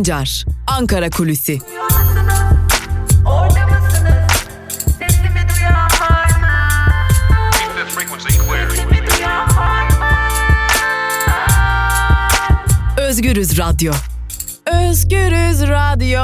Sancar, Ankara Kulüsi. Özgürüz Radyo. Özgürüz Radyo.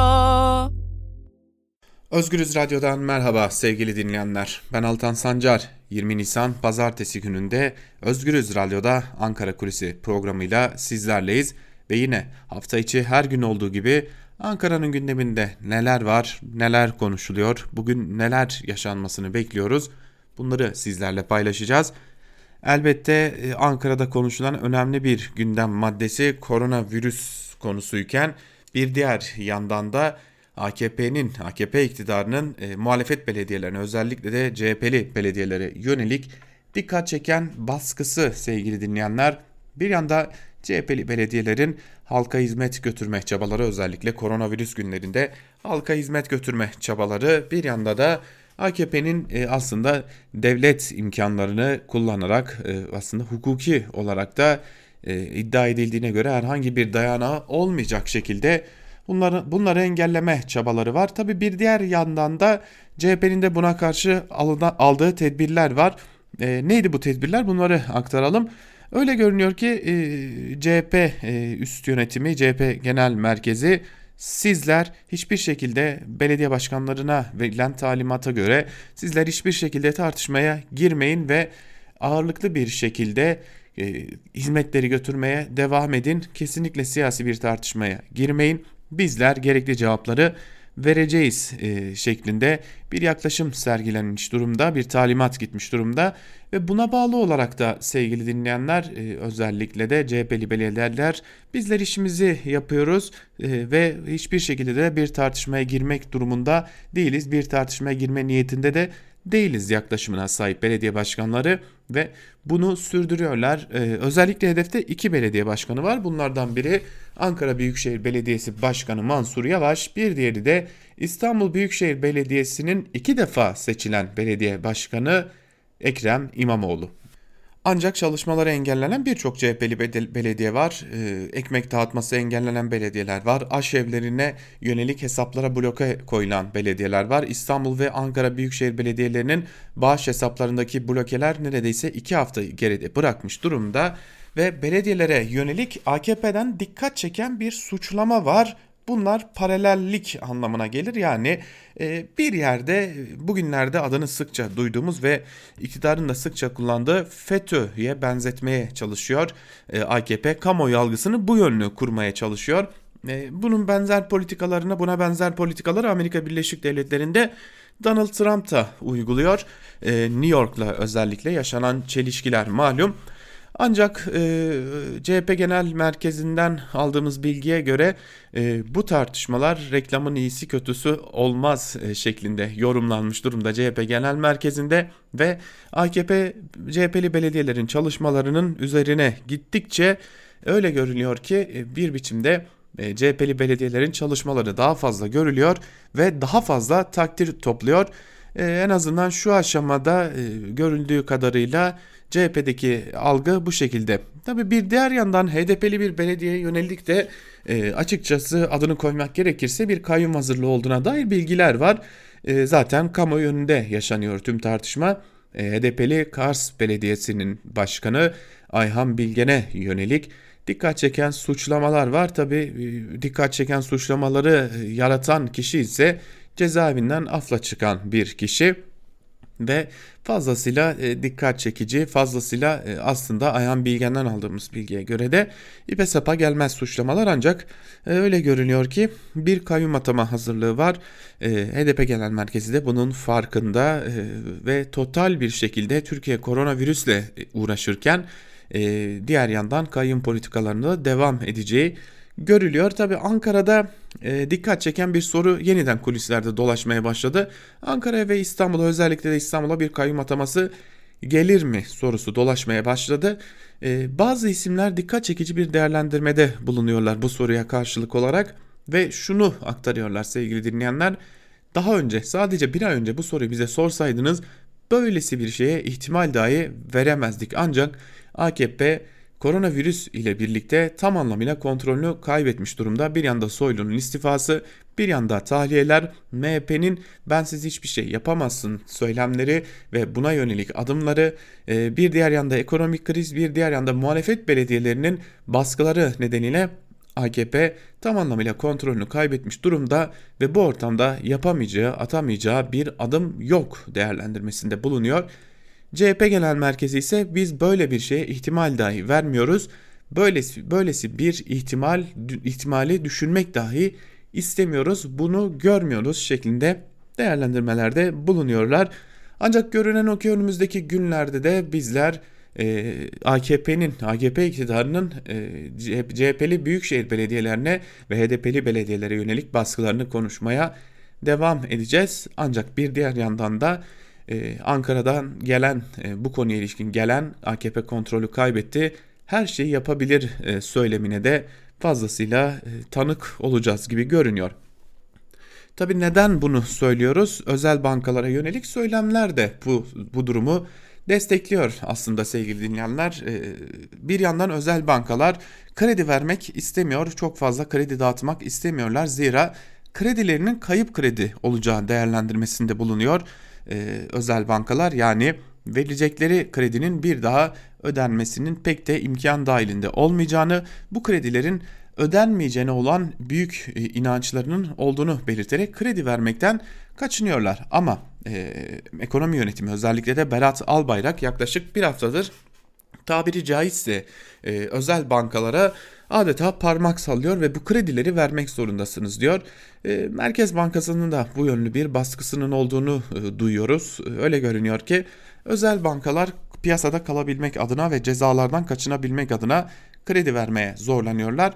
Özgürüz Radyo'dan merhaba sevgili dinleyenler. Ben Altan Sancar. 20 Nisan Pazartesi gününde Özgürüz Radyo'da Ankara Kulisi programıyla sizlerleyiz. Ve yine hafta içi her gün olduğu gibi Ankara'nın gündeminde neler var, neler konuşuluyor, bugün neler yaşanmasını bekliyoruz. Bunları sizlerle paylaşacağız. Elbette e, Ankara'da konuşulan önemli bir gündem maddesi koronavirüs konusuyken bir diğer yandan da AKP'nin, AKP iktidarının e, muhalefet belediyelerine özellikle de CHP'li belediyelere yönelik dikkat çeken baskısı sevgili dinleyenler. Bir yanda CHP'li belediyelerin halka hizmet götürme çabaları özellikle koronavirüs günlerinde halka hizmet götürme çabaları bir yanda da AKP'nin e, aslında devlet imkanlarını kullanarak e, aslında hukuki olarak da e, iddia edildiğine göre herhangi bir dayanağı olmayacak şekilde bunları bunları engelleme çabaları var. Tabi bir diğer yandan da CHP'nin de buna karşı aldığı tedbirler var. neydi bu tedbirler? Bunları aktaralım. Öyle görünüyor ki e, CHP e, üst yönetimi, CHP genel merkezi sizler hiçbir şekilde belediye başkanlarına verilen talimata göre sizler hiçbir şekilde tartışmaya girmeyin ve ağırlıklı bir şekilde e, hizmetleri götürmeye devam edin. Kesinlikle siyasi bir tartışmaya girmeyin. Bizler gerekli cevapları vereceğiz e, şeklinde bir yaklaşım sergilenmiş durumda, bir talimat gitmiş durumda ve buna bağlı olarak da sevgili dinleyenler e, özellikle de CHP'li belediyeler bizler işimizi yapıyoruz e, ve hiçbir şekilde de bir tartışmaya girmek durumunda değiliz. Bir tartışmaya girme niyetinde de değiliz yaklaşımına sahip belediye başkanları ve bunu sürdürüyorlar. Ee, özellikle hedefte iki belediye başkanı var. Bunlardan biri Ankara Büyükşehir Belediyesi Başkanı Mansur Yavaş, bir diğeri de İstanbul Büyükşehir Belediyesi'nin iki defa seçilen belediye başkanı Ekrem İmamoğlu. Ancak çalışmaları engellenen birçok CHP'li belediye var. Ee, ekmek dağıtması engellenen belediyeler var. Aş evlerine yönelik hesaplara bloke koyulan belediyeler var. İstanbul ve Ankara Büyükşehir Belediyelerinin bağış hesaplarındaki blokeler neredeyse iki hafta geride bırakmış durumda. Ve belediyelere yönelik AKP'den dikkat çeken bir suçlama var. Bunlar paralellik anlamına gelir. Yani e, bir yerde bugünlerde adını sıkça duyduğumuz ve iktidarın da sıkça kullandığı FETÖ'ye benzetmeye çalışıyor. E, AKP kamuoyu algısını bu yönlü kurmaya çalışıyor. E, bunun benzer politikalarına buna benzer politikaları Amerika Birleşik Devletleri'nde Donald Trump da uyguluyor. New York'la özellikle yaşanan çelişkiler malum. Ancak e, CHP Genel Merkezi'nden aldığımız bilgiye göre e, bu tartışmalar reklamın iyisi kötüsü olmaz e, şeklinde yorumlanmış durumda CHP Genel Merkezi'nde ve AKP CHP'li belediyelerin çalışmalarının üzerine gittikçe öyle görünüyor ki e, bir biçimde e, CHP'li belediyelerin çalışmaları daha fazla görülüyor ve daha fazla takdir topluyor. E, en azından şu aşamada e, görüldüğü kadarıyla CHP'deki algı bu şekilde. Tabi bir diğer yandan HDP'li bir belediyeye yönelik de e, açıkçası adını koymak gerekirse bir kayyum hazırlığı olduğuna dair bilgiler var. E, zaten kamuoyu önünde yaşanıyor tüm tartışma. E, HDP'li Kars Belediyesi'nin başkanı Ayhan Bilgen'e yönelik dikkat çeken suçlamalar var. Tabi e, dikkat çeken suçlamaları yaratan kişi ise cezaevinden afla çıkan bir kişi ve fazlasıyla e, dikkat çekici, fazlasıyla e, aslında Ayhan Bilgen'den aldığımız bilgiye göre de ipe sapa gelmez suçlamalar ancak e, öyle görünüyor ki bir kayyum atama hazırlığı var. HDP Genel Merkezi de bunun farkında ve total bir şekilde Türkiye koronavirüsle uğraşırken diğer yandan kayyum politikalarında devam edeceği görülüyor. Tabi Ankara'da e, dikkat çeken bir soru yeniden kulislerde dolaşmaya başladı. Ankara ve İstanbul'a özellikle de İstanbul'a bir kayyum ataması gelir mi sorusu dolaşmaya başladı. E, bazı isimler dikkat çekici bir değerlendirmede bulunuyorlar bu soruya karşılık olarak ve şunu aktarıyorlar sevgili dinleyenler. Daha önce sadece bir ay önce bu soruyu bize sorsaydınız böylesi bir şeye ihtimal dahi veremezdik. Ancak AKP koronavirüs ile birlikte tam anlamıyla kontrolünü kaybetmiş durumda. Bir yanda Soylu'nun istifası, bir yanda tahliyeler, MHP'nin ben siz hiçbir şey yapamazsın söylemleri ve buna yönelik adımları, e, bir diğer yanda ekonomik kriz, bir diğer yanda muhalefet belediyelerinin baskıları nedeniyle AKP tam anlamıyla kontrolünü kaybetmiş durumda ve bu ortamda yapamayacağı, atamayacağı bir adım yok değerlendirmesinde bulunuyor. CHP Genel Merkezi ise biz böyle bir şeye ihtimal dahi vermiyoruz. Böylesi, böylesi bir ihtimal ihtimali düşünmek dahi istemiyoruz. Bunu görmüyoruz şeklinde değerlendirmelerde bulunuyorlar. Ancak görünen o ki önümüzdeki günlerde de bizler e, AKP'nin, AKP iktidarının e, CHP'li büyükşehir belediyelerine ve HDP'li belediyelere yönelik baskılarını konuşmaya devam edeceğiz. Ancak bir diğer yandan da e, Ankara'dan gelen e, bu konuya ilişkin gelen AKP kontrolü kaybetti. Her şeyi yapabilir e, söylemine de fazlasıyla e, tanık olacağız gibi görünüyor. Tabi neden bunu söylüyoruz? Özel bankalara yönelik söylemler de bu, bu durumu destekliyor aslında sevgili dinleyenler. Bir yandan özel bankalar kredi vermek istemiyor, çok fazla kredi dağıtmak istemiyorlar. Zira kredilerinin kayıp kredi olacağı değerlendirmesinde bulunuyor e, özel bankalar yani verilecekleri kredinin bir daha ödenmesinin pek de imkan dahilinde olmayacağını, bu kredilerin ödenmeyeceğine olan büyük e, inançlarının olduğunu belirterek kredi vermekten kaçınıyorlar. Ama e, ekonomi yönetimi özellikle de Berat Albayrak yaklaşık bir haftadır tabiri caizse e, özel bankalara adeta parmak sallıyor ve bu kredileri vermek zorundasınız diyor. E, Merkez Bankası'nın da bu yönlü bir baskısının olduğunu e, duyuyoruz. E, öyle görünüyor ki özel bankalar piyasada kalabilmek adına ve cezalardan kaçınabilmek adına kredi vermeye zorlanıyorlar.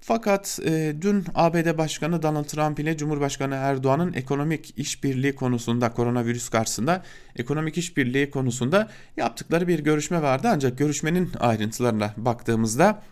Fakat e, dün ABD Başkanı Donald Trump ile Cumhurbaşkanı Erdoğan'ın ekonomik işbirliği konusunda koronavirüs karşısında ekonomik işbirliği konusunda yaptıkları bir görüşme vardı. Ancak görüşmenin ayrıntılarına baktığımızda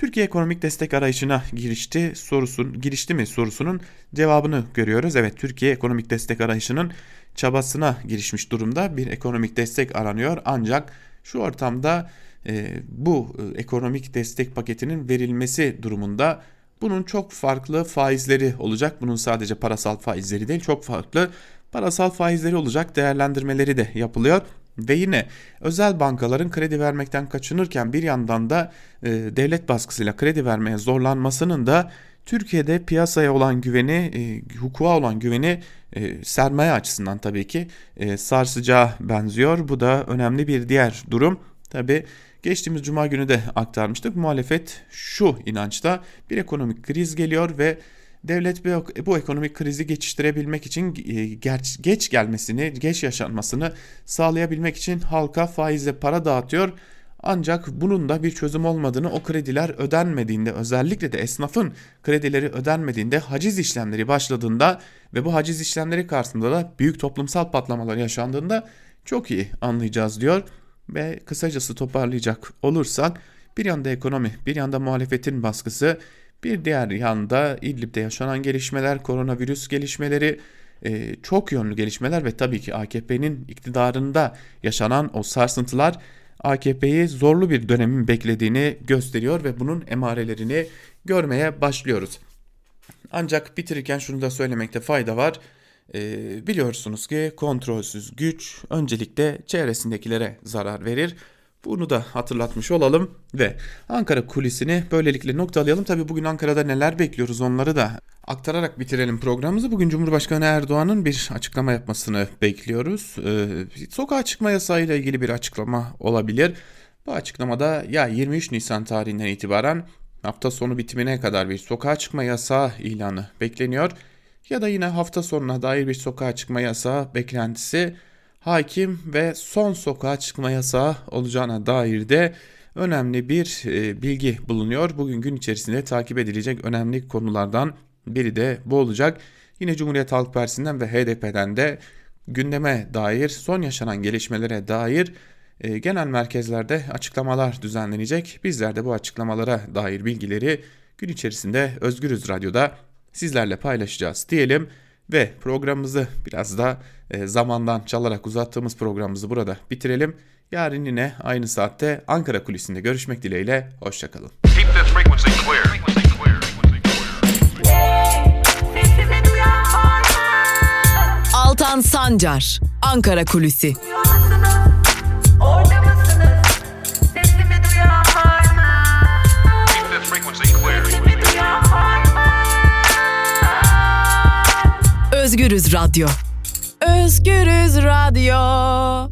Türkiye ekonomik destek arayışına girişti sorusun girişti mi sorusunun cevabını görüyoruz. Evet Türkiye ekonomik destek arayışının çabasına girişmiş durumda. Bir ekonomik destek aranıyor ancak şu ortamda e, bu e, ekonomik destek paketinin verilmesi durumunda bunun çok farklı faizleri olacak. Bunun sadece parasal faizleri değil çok farklı parasal faizleri olacak değerlendirmeleri de yapılıyor. Ve yine özel bankaların kredi vermekten kaçınırken bir yandan da e, devlet baskısıyla kredi vermeye zorlanmasının da Türkiye'de piyasaya olan güveni, e, hukuka olan güveni e, sermaye açısından tabii ki e, sarsacağı benziyor. Bu da önemli bir diğer durum. Tabii geçtiğimiz cuma günü de aktarmıştık. Muhalefet şu inançta bir ekonomik kriz geliyor ve devlet bu ekonomik krizi geçiştirebilmek için e, geç, gelmesini, geç yaşanmasını sağlayabilmek için halka faizle para dağıtıyor. Ancak bunun da bir çözüm olmadığını o krediler ödenmediğinde özellikle de esnafın kredileri ödenmediğinde haciz işlemleri başladığında ve bu haciz işlemleri karşısında da büyük toplumsal patlamalar yaşandığında çok iyi anlayacağız diyor. Ve kısacası toparlayacak olursak bir yanda ekonomi bir yanda muhalefetin baskısı bir diğer yanda İdlib'de yaşanan gelişmeler, koronavirüs gelişmeleri, e, çok yönlü gelişmeler ve tabii ki AKP'nin iktidarında yaşanan o sarsıntılar AKP'yi zorlu bir dönemin beklediğini gösteriyor ve bunun emarelerini görmeye başlıyoruz. Ancak bitirirken şunu da söylemekte fayda var. E, biliyorsunuz ki kontrolsüz güç öncelikle çevresindekilere zarar verir. Bunu da hatırlatmış olalım ve Ankara kulisini böylelikle noktalayalım. Tabi bugün Ankara'da neler bekliyoruz onları da aktararak bitirelim programımızı. Bugün Cumhurbaşkanı Erdoğan'ın bir açıklama yapmasını bekliyoruz. Ee, sokağa çıkma yasağı ile ilgili bir açıklama olabilir. Bu açıklamada ya 23 Nisan tarihinden itibaren hafta sonu bitimine kadar bir sokağa çıkma yasağı ilanı bekleniyor. Ya da yine hafta sonuna dair bir sokağa çıkma yasağı beklentisi hakim ve son sokağa çıkma yasağı olacağına dair de önemli bir e, bilgi bulunuyor. Bugün gün içerisinde takip edilecek önemli konulardan biri de bu olacak. Yine Cumhuriyet Halk Partisi'nden ve HDP'den de gündeme dair son yaşanan gelişmelere dair e, genel merkezlerde açıklamalar düzenlenecek. Bizler de bu açıklamalara dair bilgileri gün içerisinde Özgürüz Radyo'da sizlerle paylaşacağız diyelim ve programımızı biraz da e, zamandan çalarak uzattığımız programımızı burada bitirelim. Yarın yine aynı saatte Ankara kulisinde görüşmek dileğiyle. Hoşçakalın. Altan Sancar, Ankara Kulüsi. Özgürüz Radyo. Özgürüz Radyo.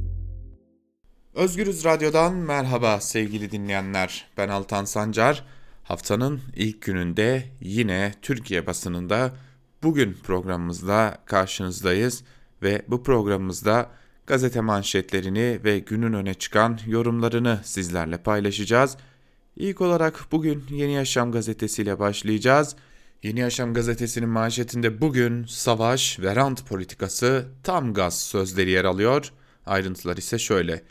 Özgürüz Radyo'dan merhaba sevgili dinleyenler. Ben Altan Sancar. Haftanın ilk gününde yine Türkiye basınında bugün programımızda karşınızdayız ve bu programımızda gazete manşetlerini ve günün öne çıkan yorumlarını sizlerle paylaşacağız. İlk olarak bugün Yeni Yaşam gazetesiyle başlayacağız. Yeni Yaşam gazetesinin manşetinde bugün savaş ve rant politikası tam gaz sözleri yer alıyor. Ayrıntılar ise şöyle.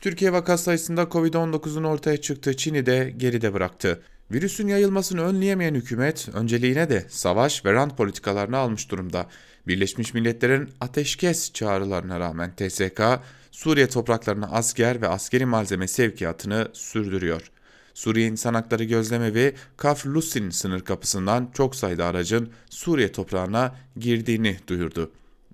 Türkiye vaka sayısında Covid-19'un ortaya çıktığı Çin'i de geride bıraktı. Virüsün yayılmasını önleyemeyen hükümet önceliğine de savaş ve rant politikalarını almış durumda. Birleşmiş Milletler'in ateşkes çağrılarına rağmen TSK, Suriye topraklarına asker ve askeri malzeme sevkiyatını sürdürüyor. Suriye İnsan Hakları Gözlemevi Kafr Lusin sınır kapısından çok sayıda aracın Suriye toprağına girdiğini duyurdu.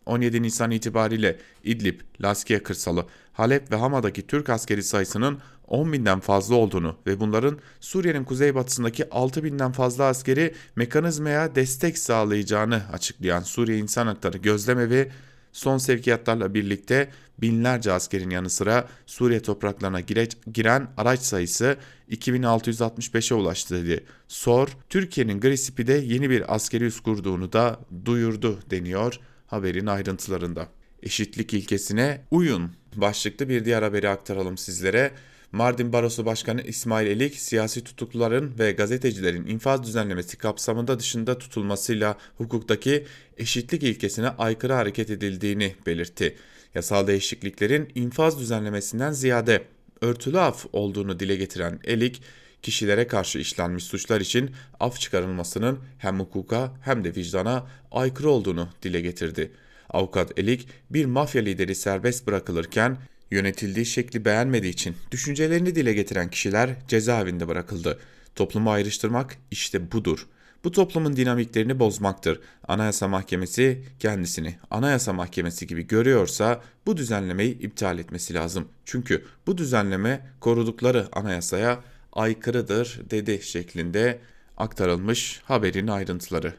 17 Nisan itibariyle İdlib, Laskiye kırsalı, Halep ve Hama'daki Türk askeri sayısının 10 binden fazla olduğunu ve bunların Suriye'nin kuzeybatısındaki 6 binden fazla askeri mekanizmaya destek sağlayacağını açıklayan Suriye İnsan Hakları Gözlemevi son sevkiyatlarla birlikte binlerce askerin yanı sıra Suriye topraklarına gire, giren araç sayısı 2665'e ulaştı dedi. SOR, Türkiye'nin Grisipi'de yeni bir askeri üs kurduğunu da duyurdu deniyor haberin ayrıntılarında. Eşitlik ilkesine uyun başlıklı bir diğer haberi aktaralım sizlere. Mardin Barosu Başkanı İsmail Elik, siyasi tutukluların ve gazetecilerin infaz düzenlemesi kapsamında dışında tutulmasıyla hukuktaki eşitlik ilkesine aykırı hareket edildiğini belirtti. Yasal değişikliklerin infaz düzenlemesinden ziyade örtülü af olduğunu dile getiren Elik, kişilere karşı işlenmiş suçlar için af çıkarılmasının hem hukuka hem de vicdana aykırı olduğunu dile getirdi. Avukat Elik bir mafya lideri serbest bırakılırken yönetildiği şekli beğenmediği için düşüncelerini dile getiren kişiler cezaevinde bırakıldı. Toplumu ayrıştırmak işte budur. Bu toplumun dinamiklerini bozmaktır. Anayasa Mahkemesi kendisini Anayasa Mahkemesi gibi görüyorsa bu düzenlemeyi iptal etmesi lazım. Çünkü bu düzenleme korudukları anayasaya aykırıdır dedi şeklinde aktarılmış haberin ayrıntıları.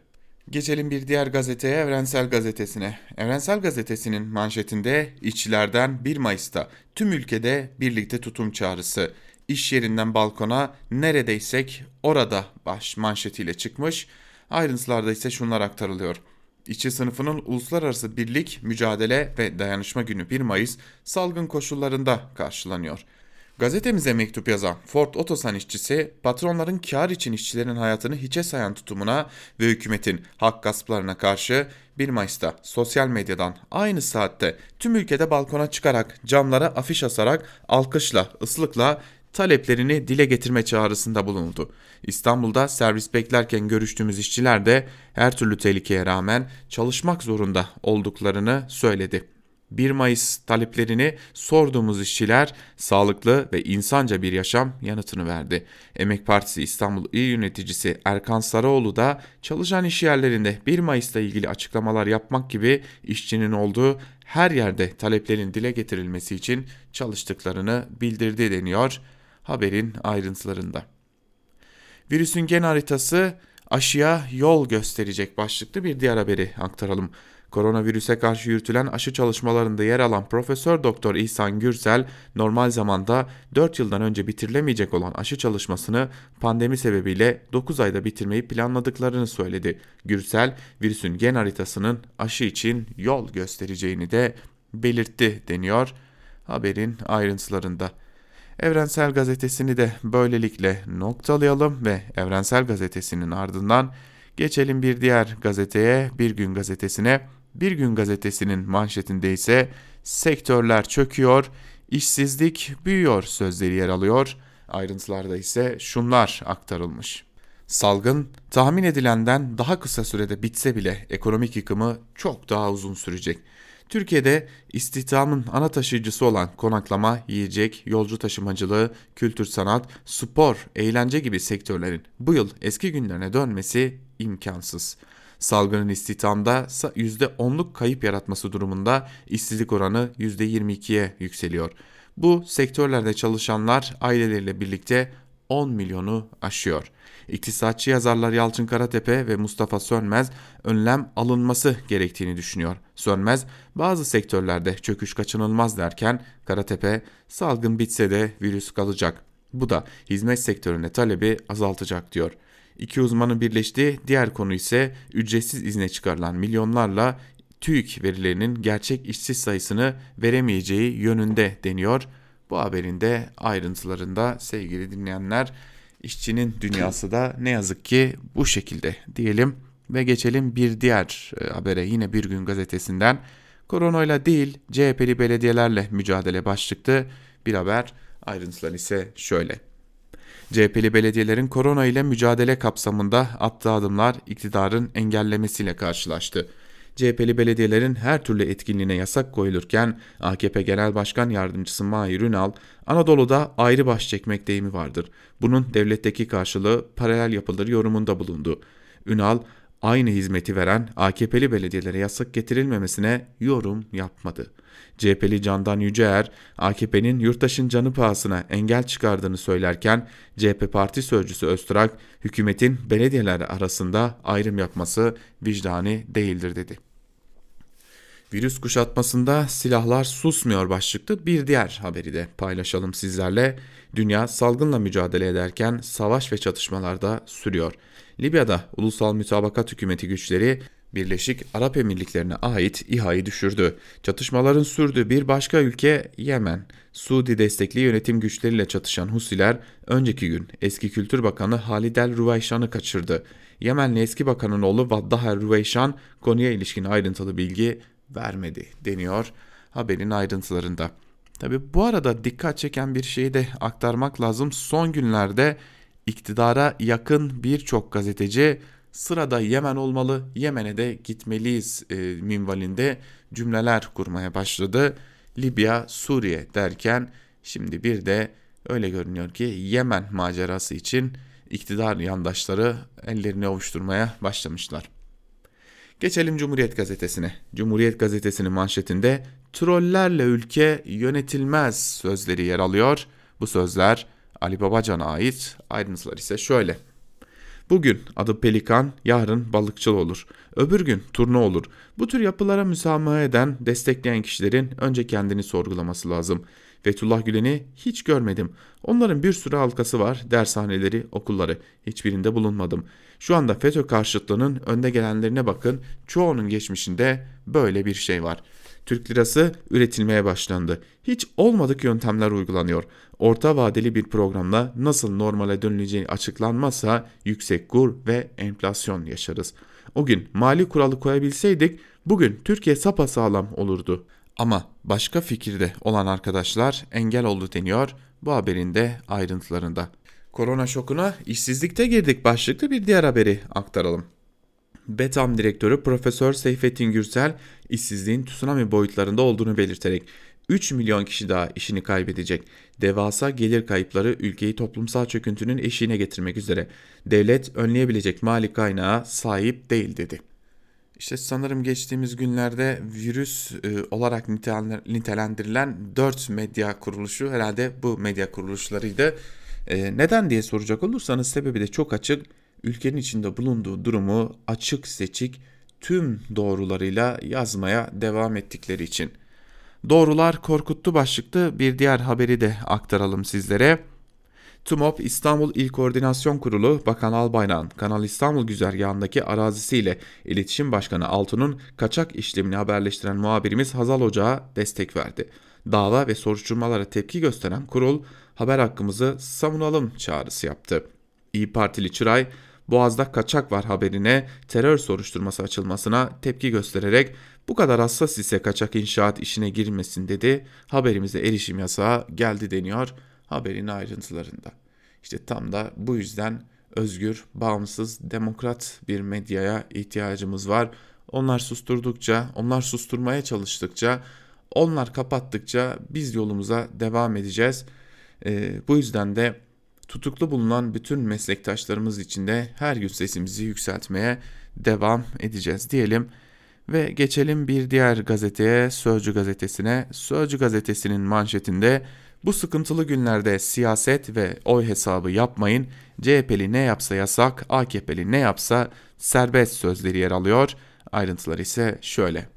Geçelim bir diğer gazeteye Evrensel Gazetesi'ne. Evrensel Gazetesi'nin manşetinde işçilerden 1 Mayıs'ta tüm ülkede birlikte tutum çağrısı. İş yerinden balkona neredeysek orada baş manşetiyle çıkmış. Ayrıntılarda ise şunlar aktarılıyor. İşçi sınıfının uluslararası birlik, mücadele ve dayanışma günü 1 Mayıs salgın koşullarında karşılanıyor. Gazetemize mektup yazan Ford Otosan işçisi patronların kar için işçilerin hayatını hiçe sayan tutumuna ve hükümetin hak gasplarına karşı 1 Mayıs'ta sosyal medyadan aynı saatte tüm ülkede balkona çıkarak camlara afiş asarak alkışla, ıslıkla taleplerini dile getirme çağrısında bulundu. İstanbul'da servis beklerken görüştüğümüz işçiler de her türlü tehlikeye rağmen çalışmak zorunda olduklarını söyledi. 1 Mayıs taleplerini sorduğumuz işçiler sağlıklı ve insanca bir yaşam yanıtını verdi. Emek Partisi İstanbul İl Yöneticisi Erkan Sarıoğlu da çalışan iş yerlerinde 1 Mayıs'ta ilgili açıklamalar yapmak gibi işçinin olduğu her yerde taleplerin dile getirilmesi için çalıştıklarını bildirdi deniyor haberin ayrıntılarında. Virüsün gen haritası aşıya yol gösterecek başlıklı bir diğer haberi aktaralım. Koronavirüse karşı yürütülen aşı çalışmalarında yer alan Profesör Doktor İhsan Gürsel, normal zamanda 4 yıldan önce bitirilemeyecek olan aşı çalışmasını pandemi sebebiyle 9 ayda bitirmeyi planladıklarını söyledi. Gürsel, virüsün gen haritasının aşı için yol göstereceğini de belirtti deniyor haberin ayrıntılarında. Evrensel Gazetesi'ni de böylelikle noktalayalım ve Evrensel Gazetesi'nin ardından geçelim bir diğer gazeteye, Bir Gün Gazetesi'ne. Bir Gün Gazetesi'nin manşetinde ise sektörler çöküyor, işsizlik büyüyor sözleri yer alıyor. Ayrıntılarda ise şunlar aktarılmış. Salgın tahmin edilenden daha kısa sürede bitse bile ekonomik yıkımı çok daha uzun sürecek. Türkiye'de istihdamın ana taşıyıcısı olan konaklama, yiyecek, yolcu taşımacılığı, kültür sanat, spor, eğlence gibi sektörlerin bu yıl eski günlerine dönmesi imkansız. Salgının istihdamda %10'luk kayıp yaratması durumunda işsizlik oranı %22'ye yükseliyor. Bu sektörlerde çalışanlar aileleriyle birlikte 10 milyonu aşıyor. İktisatçı yazarlar Yalçın Karatepe ve Mustafa Sönmez önlem alınması gerektiğini düşünüyor. Sönmez bazı sektörlerde çöküş kaçınılmaz derken Karatepe salgın bitse de virüs kalacak. Bu da hizmet sektöründe talebi azaltacak diyor. İki uzmanın birleştiği diğer konu ise ücretsiz izne çıkarılan milyonlarla TÜİK verilerinin gerçek işsiz sayısını veremeyeceği yönünde deniyor. Bu haberin de ayrıntılarında sevgili dinleyenler işçinin dünyası da ne yazık ki bu şekilde diyelim ve geçelim bir diğer e, habere yine Bir Gün Gazetesi'nden. Koronayla değil CHP'li belediyelerle mücadele başlıklı bir haber ayrıntılar ise şöyle. CHP'li belediyelerin korona ile mücadele kapsamında attığı adımlar iktidarın engellemesiyle karşılaştı. CHP'li belediyelerin her türlü etkinliğine yasak koyulurken AKP Genel Başkan Yardımcısı Mahir Ünal, Anadolu'da ayrı baş çekmek deyimi vardır. Bunun devletteki karşılığı paralel yapılır yorumunda bulundu. Ünal, aynı hizmeti veren AKP'li belediyelere yasak getirilmemesine yorum yapmadı. CHP'li Candan Yüceer, AKP'nin yurttaşın canı pahasına engel çıkardığını söylerken CHP Parti Sözcüsü Öztürk, hükümetin belediyeler arasında ayrım yapması vicdani değildir dedi. Virüs kuşatmasında silahlar susmuyor başlıklı bir diğer haberi de paylaşalım sizlerle. Dünya salgınla mücadele ederken savaş ve çatışmalar da sürüyor. Libya'da Ulusal Mütabakat Hükümeti güçleri Birleşik Arap Emirlikleri'ne ait İHA'yı düşürdü. Çatışmaların sürdüğü bir başka ülke Yemen. Suudi destekli yönetim güçleriyle çatışan Husiler önceki gün eski Kültür Bakanı Halid el Ruvayşan'ı kaçırdı. Yemenli eski bakanın oğlu Vaddah el Ruvayşan konuya ilişkin ayrıntılı bilgi vermedi deniyor haberin ayrıntılarında. Tabi bu arada dikkat çeken bir şeyi de aktarmak lazım. Son günlerde iktidara yakın birçok gazeteci sırada Yemen olmalı, Yemen'e de gitmeliyiz e, minvalinde cümleler kurmaya başladı. Libya, Suriye derken şimdi bir de öyle görünüyor ki Yemen macerası için iktidar yandaşları ellerini ovuşturmaya başlamışlar. Geçelim Cumhuriyet Gazetesi'ne. Cumhuriyet Gazetesi'nin manşetinde trollerle ülke yönetilmez sözleri yer alıyor. Bu sözler Ali Babacan'a ait ayrıntılar ise şöyle. Bugün adı pelikan, yarın balıkçıl olur. Öbür gün turna olur. Bu tür yapılara müsamaha eden, destekleyen kişilerin önce kendini sorgulaması lazım. Fethullah Gülen'i hiç görmedim. Onların bir sürü halkası var, dershaneleri, okulları. Hiçbirinde bulunmadım. Şu anda FETÖ karşıtlığının önde gelenlerine bakın. Çoğunun geçmişinde böyle bir şey var. Türk lirası üretilmeye başlandı. Hiç olmadık yöntemler uygulanıyor. Orta vadeli bir programla nasıl normale dönüleceği açıklanmazsa yüksek kur ve enflasyon yaşarız. O gün mali kuralı koyabilseydik bugün Türkiye sapasağlam olurdu. Ama başka fikirde olan arkadaşlar engel oldu deniyor bu haberin de ayrıntılarında. Korona şokuna işsizlikte girdik başlıklı bir diğer haberi aktaralım. Betam direktörü Profesör Seyfettin Gürsel işsizliğin tsunami boyutlarında olduğunu belirterek 3 milyon kişi daha işini kaybedecek. Devasa gelir kayıpları ülkeyi toplumsal çöküntünün eşiğine getirmek üzere. Devlet önleyebilecek mali kaynağa sahip değil dedi. İşte sanırım geçtiğimiz günlerde virüs e, olarak nitelendirilen 4 medya kuruluşu herhalde bu medya kuruluşlarıydı. E, neden diye soracak olursanız sebebi de çok açık. Ülkenin içinde bulunduğu durumu açık seçik tüm doğrularıyla yazmaya devam ettikleri için. Doğrular korkuttu başlıklı bir diğer haberi de aktaralım sizlere. TUMOP İstanbul İl Koordinasyon Kurulu Bakan Albayrak'ın Kanal İstanbul güzergahındaki arazisiyle İletişim Başkanı Altun'un kaçak işlemini haberleştiren muhabirimiz Hazal Ocağa destek verdi. Dava ve soruşturmalara tepki gösteren kurul haber hakkımızı savunalım çağrısı yaptı. İyi Partili Çıray, Boğaz'da kaçak var haberine terör soruşturması açılmasına tepki göstererek bu kadar hassas ise kaçak inşaat işine girmesin dedi. Haberimize erişim yasağı geldi deniyor haberin ayrıntılarında. İşte tam da bu yüzden özgür, bağımsız, demokrat bir medyaya ihtiyacımız var. onlar susturdukça, onlar susturmaya çalıştıkça, onlar kapattıkça biz yolumuza devam edeceğiz. E, bu yüzden de tutuklu bulunan bütün meslektaşlarımız için de her gün sesimizi yükseltmeye devam edeceğiz diyelim. Ve geçelim bir diğer gazeteye, Sözcü gazetesine. Sözcü gazetesinin manşetinde bu sıkıntılı günlerde siyaset ve oy hesabı yapmayın. CHP'li ne yapsa yasak, AKP'li ne yapsa serbest sözleri yer alıyor. Ayrıntılar ise şöyle.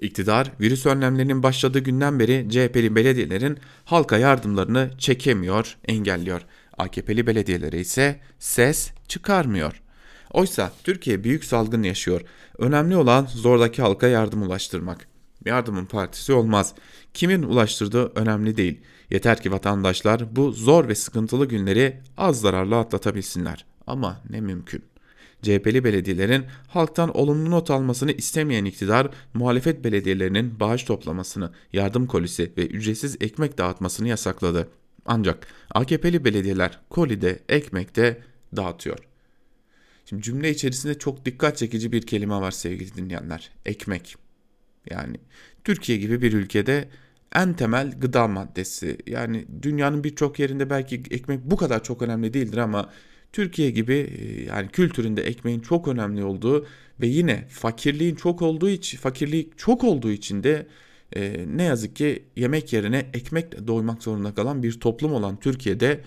İktidar virüs önlemlerinin başladığı günden beri CHP'li belediyelerin halka yardımlarını çekemiyor, engelliyor. AKP'li belediyelere ise ses çıkarmıyor. Oysa Türkiye büyük salgın yaşıyor. Önemli olan zordaki halka yardım ulaştırmak. Yardımın partisi olmaz. Kimin ulaştırdığı önemli değil. Yeter ki vatandaşlar bu zor ve sıkıntılı günleri az zararlı atlatabilsinler. Ama ne mümkün. CHP'li belediyelerin halktan olumlu not almasını istemeyen iktidar, muhalefet belediyelerinin bağış toplamasını, yardım kolisi ve ücretsiz ekmek dağıtmasını yasakladı. Ancak AKP'li belediyeler kolide, ekmekte dağıtıyor. Şimdi cümle içerisinde çok dikkat çekici bir kelime var sevgili dinleyenler. Ekmek. Yani Türkiye gibi bir ülkede en temel gıda maddesi. Yani dünyanın birçok yerinde belki ekmek bu kadar çok önemli değildir ama Türkiye gibi e, yani kültüründe ekmeğin çok önemli olduğu ve yine fakirliğin çok olduğu için fakirlik çok olduğu için de e, ne yazık ki yemek yerine ekmekle doymak zorunda kalan bir toplum olan Türkiye'de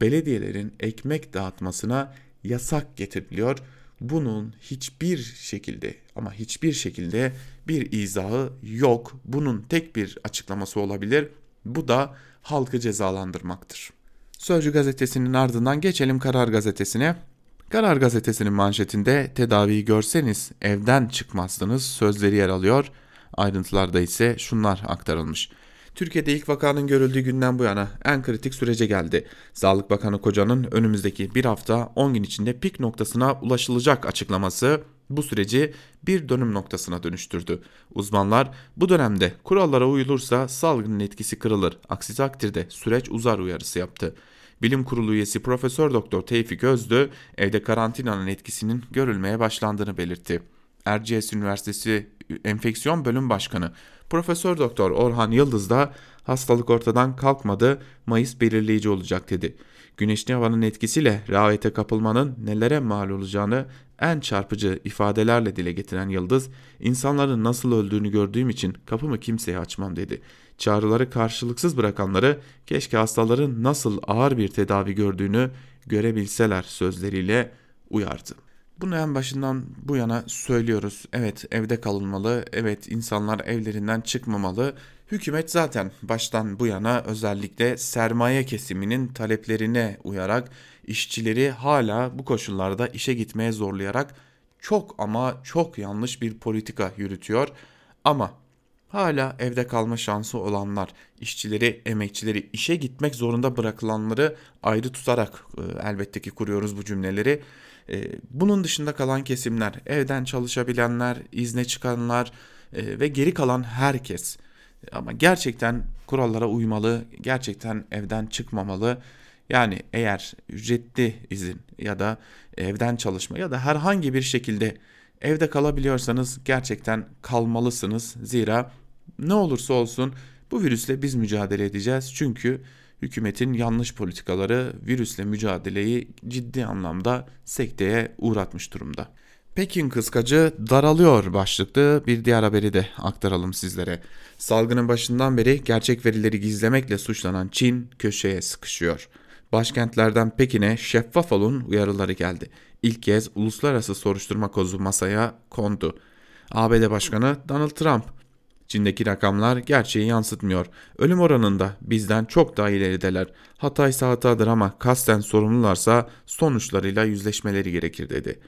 belediyelerin ekmek dağıtmasına yasak getiriliyor. Bunun hiçbir şekilde ama hiçbir şekilde bir izahı yok. Bunun tek bir açıklaması olabilir. Bu da halkı cezalandırmaktır. Sözcü gazetesinin ardından geçelim Karar gazetesine. Karar gazetesinin manşetinde tedaviyi görseniz evden çıkmazdınız sözleri yer alıyor. Ayrıntılarda ise şunlar aktarılmış. Türkiye'de ilk vakanın görüldüğü günden bu yana en kritik sürece geldi. Sağlık Bakanı Koca'nın önümüzdeki bir hafta 10 gün içinde pik noktasına ulaşılacak açıklaması bu süreci bir dönüm noktasına dönüştürdü. Uzmanlar bu dönemde kurallara uyulursa salgının etkisi kırılır. Aksi takdirde süreç uzar uyarısı yaptı. Bilim Kurulu üyesi Profesör Doktor Tevfik Özdü evde karantinanın etkisinin görülmeye başlandığını belirtti. Erciyes Üniversitesi Enfeksiyon Bölüm Başkanı Profesör Doktor Orhan Yıldız da hastalık ortadan kalkmadı, Mayıs belirleyici olacak dedi. Güneşli havanın etkisiyle rehavete kapılmanın nelere mal olacağını en çarpıcı ifadelerle dile getiren Yıldız, insanların nasıl öldüğünü gördüğüm için kapımı kimseye açmam dedi. Çağrıları karşılıksız bırakanları keşke hastaların nasıl ağır bir tedavi gördüğünü görebilseler sözleriyle uyardı. Bunu en başından bu yana söylüyoruz. Evet evde kalınmalı, evet insanlar evlerinden çıkmamalı. Hükümet zaten baştan bu yana özellikle sermaye kesiminin taleplerine uyarak işçileri hala bu koşullarda işe gitmeye zorlayarak çok ama çok yanlış bir politika yürütüyor. Ama hala evde kalma şansı olanlar, işçileri, emekçileri işe gitmek zorunda bırakılanları ayrı tutarak e, elbette ki kuruyoruz bu cümleleri. E, bunun dışında kalan kesimler, evden çalışabilenler, izne çıkanlar e, ve geri kalan herkes. Ama gerçekten kurallara uymalı, gerçekten evden çıkmamalı. Yani eğer ücretli izin ya da evden çalışma ya da herhangi bir şekilde evde kalabiliyorsanız gerçekten kalmalısınız. Zira ne olursa olsun bu virüsle biz mücadele edeceğiz. Çünkü hükümetin yanlış politikaları virüsle mücadeleyi ciddi anlamda sekteye uğratmış durumda. Pekin kıskacı daralıyor başlıklı bir diğer haberi de aktaralım sizlere. Salgının başından beri gerçek verileri gizlemekle suçlanan Çin köşeye sıkışıyor. Başkentlerden Pekin'e şeffaf olun uyarıları geldi. İlk kez uluslararası soruşturma kozu masaya kondu. ABD Başkanı Donald Trump Çin'deki rakamlar gerçeği yansıtmıyor. Ölüm oranında bizden çok daha ilerideler. Hataysa hatadır ama kasten sorumlularsa sonuçlarıyla yüzleşmeleri gerekir dedi.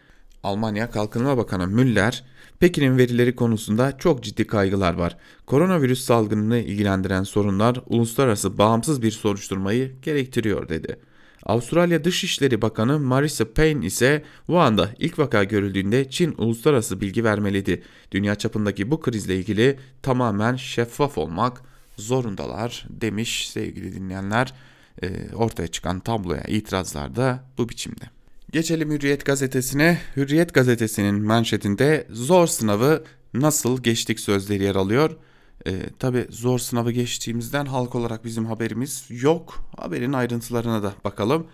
Almanya Kalkınma Bakanı Müller, Pekin'in verileri konusunda çok ciddi kaygılar var. Koronavirüs salgınını ilgilendiren sorunlar uluslararası bağımsız bir soruşturmayı gerektiriyor dedi. Avustralya Dışişleri Bakanı Marisa Payne ise Wuhan'da ilk vaka görüldüğünde Çin uluslararası bilgi vermeliydi. Dünya çapındaki bu krizle ilgili tamamen şeffaf olmak zorundalar demiş sevgili dinleyenler. E, ortaya çıkan tabloya itirazlar da bu biçimde. Geçelim Hürriyet gazetesine. Hürriyet gazetesinin manşetinde zor sınavı nasıl geçtik sözleri yer alıyor. E, Tabi zor sınavı geçtiğimizden halk olarak bizim haberimiz yok. Haberin ayrıntılarına da bakalım.